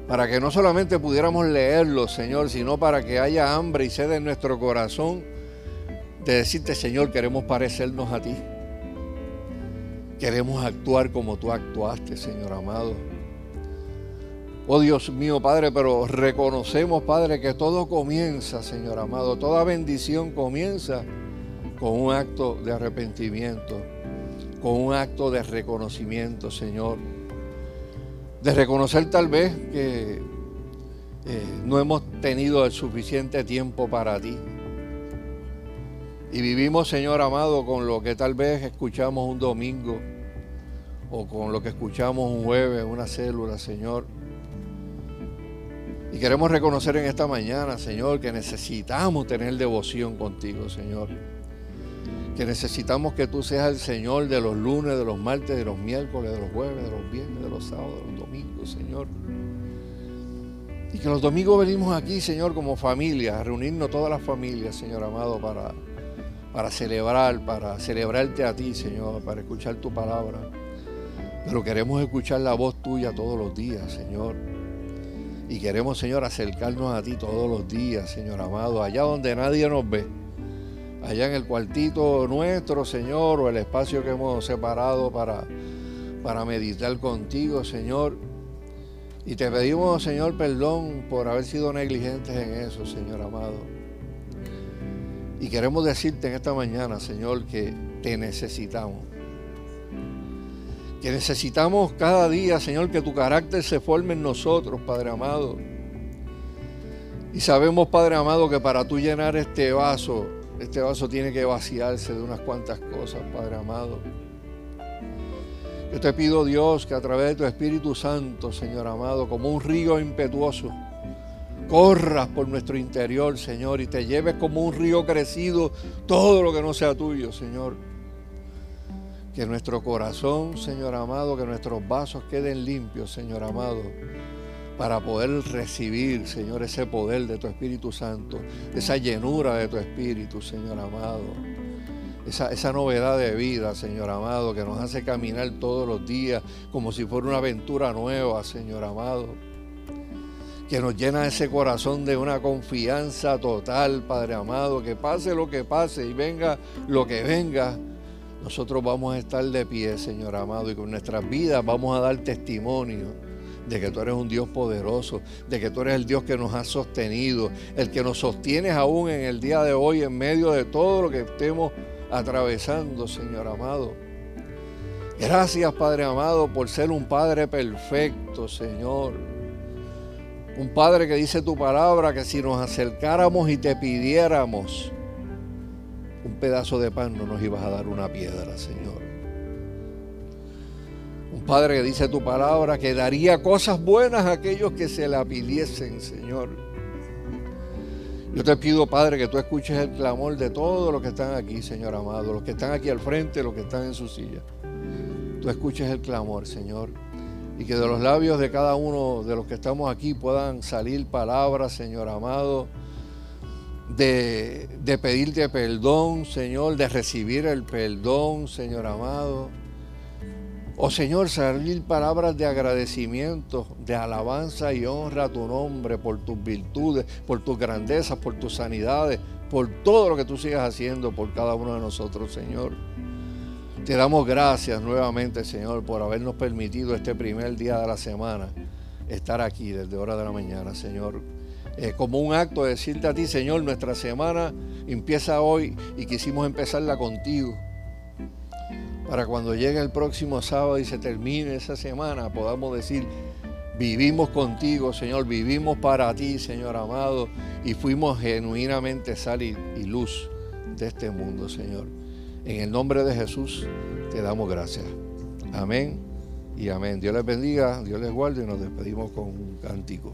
Para que no solamente pudiéramos leerlos, Señor, sino para que haya hambre y sed en nuestro corazón de decirte, Señor, queremos parecernos a ti. Queremos actuar como tú actuaste, Señor amado. Oh Dios mío, Padre, pero reconocemos, Padre, que todo comienza, Señor amado, toda bendición comienza con un acto de arrepentimiento, con un acto de reconocimiento, Señor. De reconocer tal vez que eh, no hemos tenido el suficiente tiempo para ti. Y vivimos, Señor amado, con lo que tal vez escuchamos un domingo o con lo que escuchamos un jueves, una célula, Señor. Y queremos reconocer en esta mañana, Señor, que necesitamos tener devoción contigo, Señor. Que necesitamos que tú seas el Señor de los lunes, de los martes, de los miércoles, de los jueves, de los viernes, de los sábados, de los domingos, Señor. Y que los domingos venimos aquí, Señor, como familia, a reunirnos todas las familias, Señor amado, para, para celebrar, para celebrarte a ti, Señor, para escuchar tu palabra. Pero queremos escuchar la voz tuya todos los días, Señor. Y queremos, Señor, acercarnos a ti todos los días, Señor amado, allá donde nadie nos ve. Allá en el cuartito nuestro, Señor, o el espacio que hemos separado para, para meditar contigo, Señor. Y te pedimos, Señor, perdón por haber sido negligentes en eso, Señor amado. Y queremos decirte en esta mañana, Señor, que te necesitamos que necesitamos cada día, Señor, que tu carácter se forme en nosotros, Padre amado. Y sabemos, Padre amado, que para tú llenar este vaso, este vaso tiene que vaciarse de unas cuantas cosas, Padre amado. Yo te pido, Dios, que a través de tu Espíritu Santo, Señor amado, como un río impetuoso, corras por nuestro interior, Señor, y te lleves como un río crecido todo lo que no sea tuyo, Señor. Que nuestro corazón, Señor amado, que nuestros vasos queden limpios, Señor amado, para poder recibir, Señor, ese poder de tu Espíritu Santo, esa llenura de tu Espíritu, Señor amado. Esa, esa, novedad de vida, Señor amado, que nos hace caminar todos los días como si fuera una aventura nueva, Señor amado. Que nos llena ese corazón de una confianza total, Padre amado, que pase lo que pase y venga lo que venga, nosotros vamos a estar de pie, Señor amado, y con nuestras vidas vamos a dar testimonio de que tú eres un Dios poderoso, de que tú eres el Dios que nos ha sostenido, el que nos sostienes aún en el día de hoy en medio de todo lo que estemos atravesando, Señor amado. Gracias, Padre amado, por ser un Padre perfecto, Señor. Un Padre que dice tu palabra que si nos acercáramos y te pidiéramos, un pedazo de pan no nos ibas a dar una piedra, Señor. Un Padre que dice tu palabra que daría cosas buenas a aquellos que se la pidiesen, Señor. Yo te pido, Padre, que tú escuches el clamor de todos los que están aquí, Señor amado, los que están aquí al frente, los que están en su silla. Tú escuches el clamor, Señor. Y que de los labios de cada uno de los que estamos aquí puedan salir palabras, Señor amado, de, pedirte perdón, Señor, de recibir el perdón, Señor amado. Oh Señor, salir palabras de agradecimiento, de alabanza y honra a tu nombre por tus virtudes, por tus grandezas, por tus sanidades, por todo lo que tú sigas haciendo por cada uno de nosotros, Señor. Te damos gracias nuevamente, Señor, por habernos permitido este primer día de la semana estar aquí desde hora de la mañana, Señor. Eh, como un acto de decirte a ti, Señor, nuestra semana empieza hoy y quisimos empezarla contigo. Para cuando llegue el próximo sábado y se termine esa semana, podamos decir, vivimos contigo, Señor, vivimos para ti, Señor amado, y fuimos genuinamente sal y luz de este mundo, Señor. En el nombre de Jesús te damos gracias. Amén y amén. Dios les bendiga, Dios les guarde y nos despedimos con un cántico.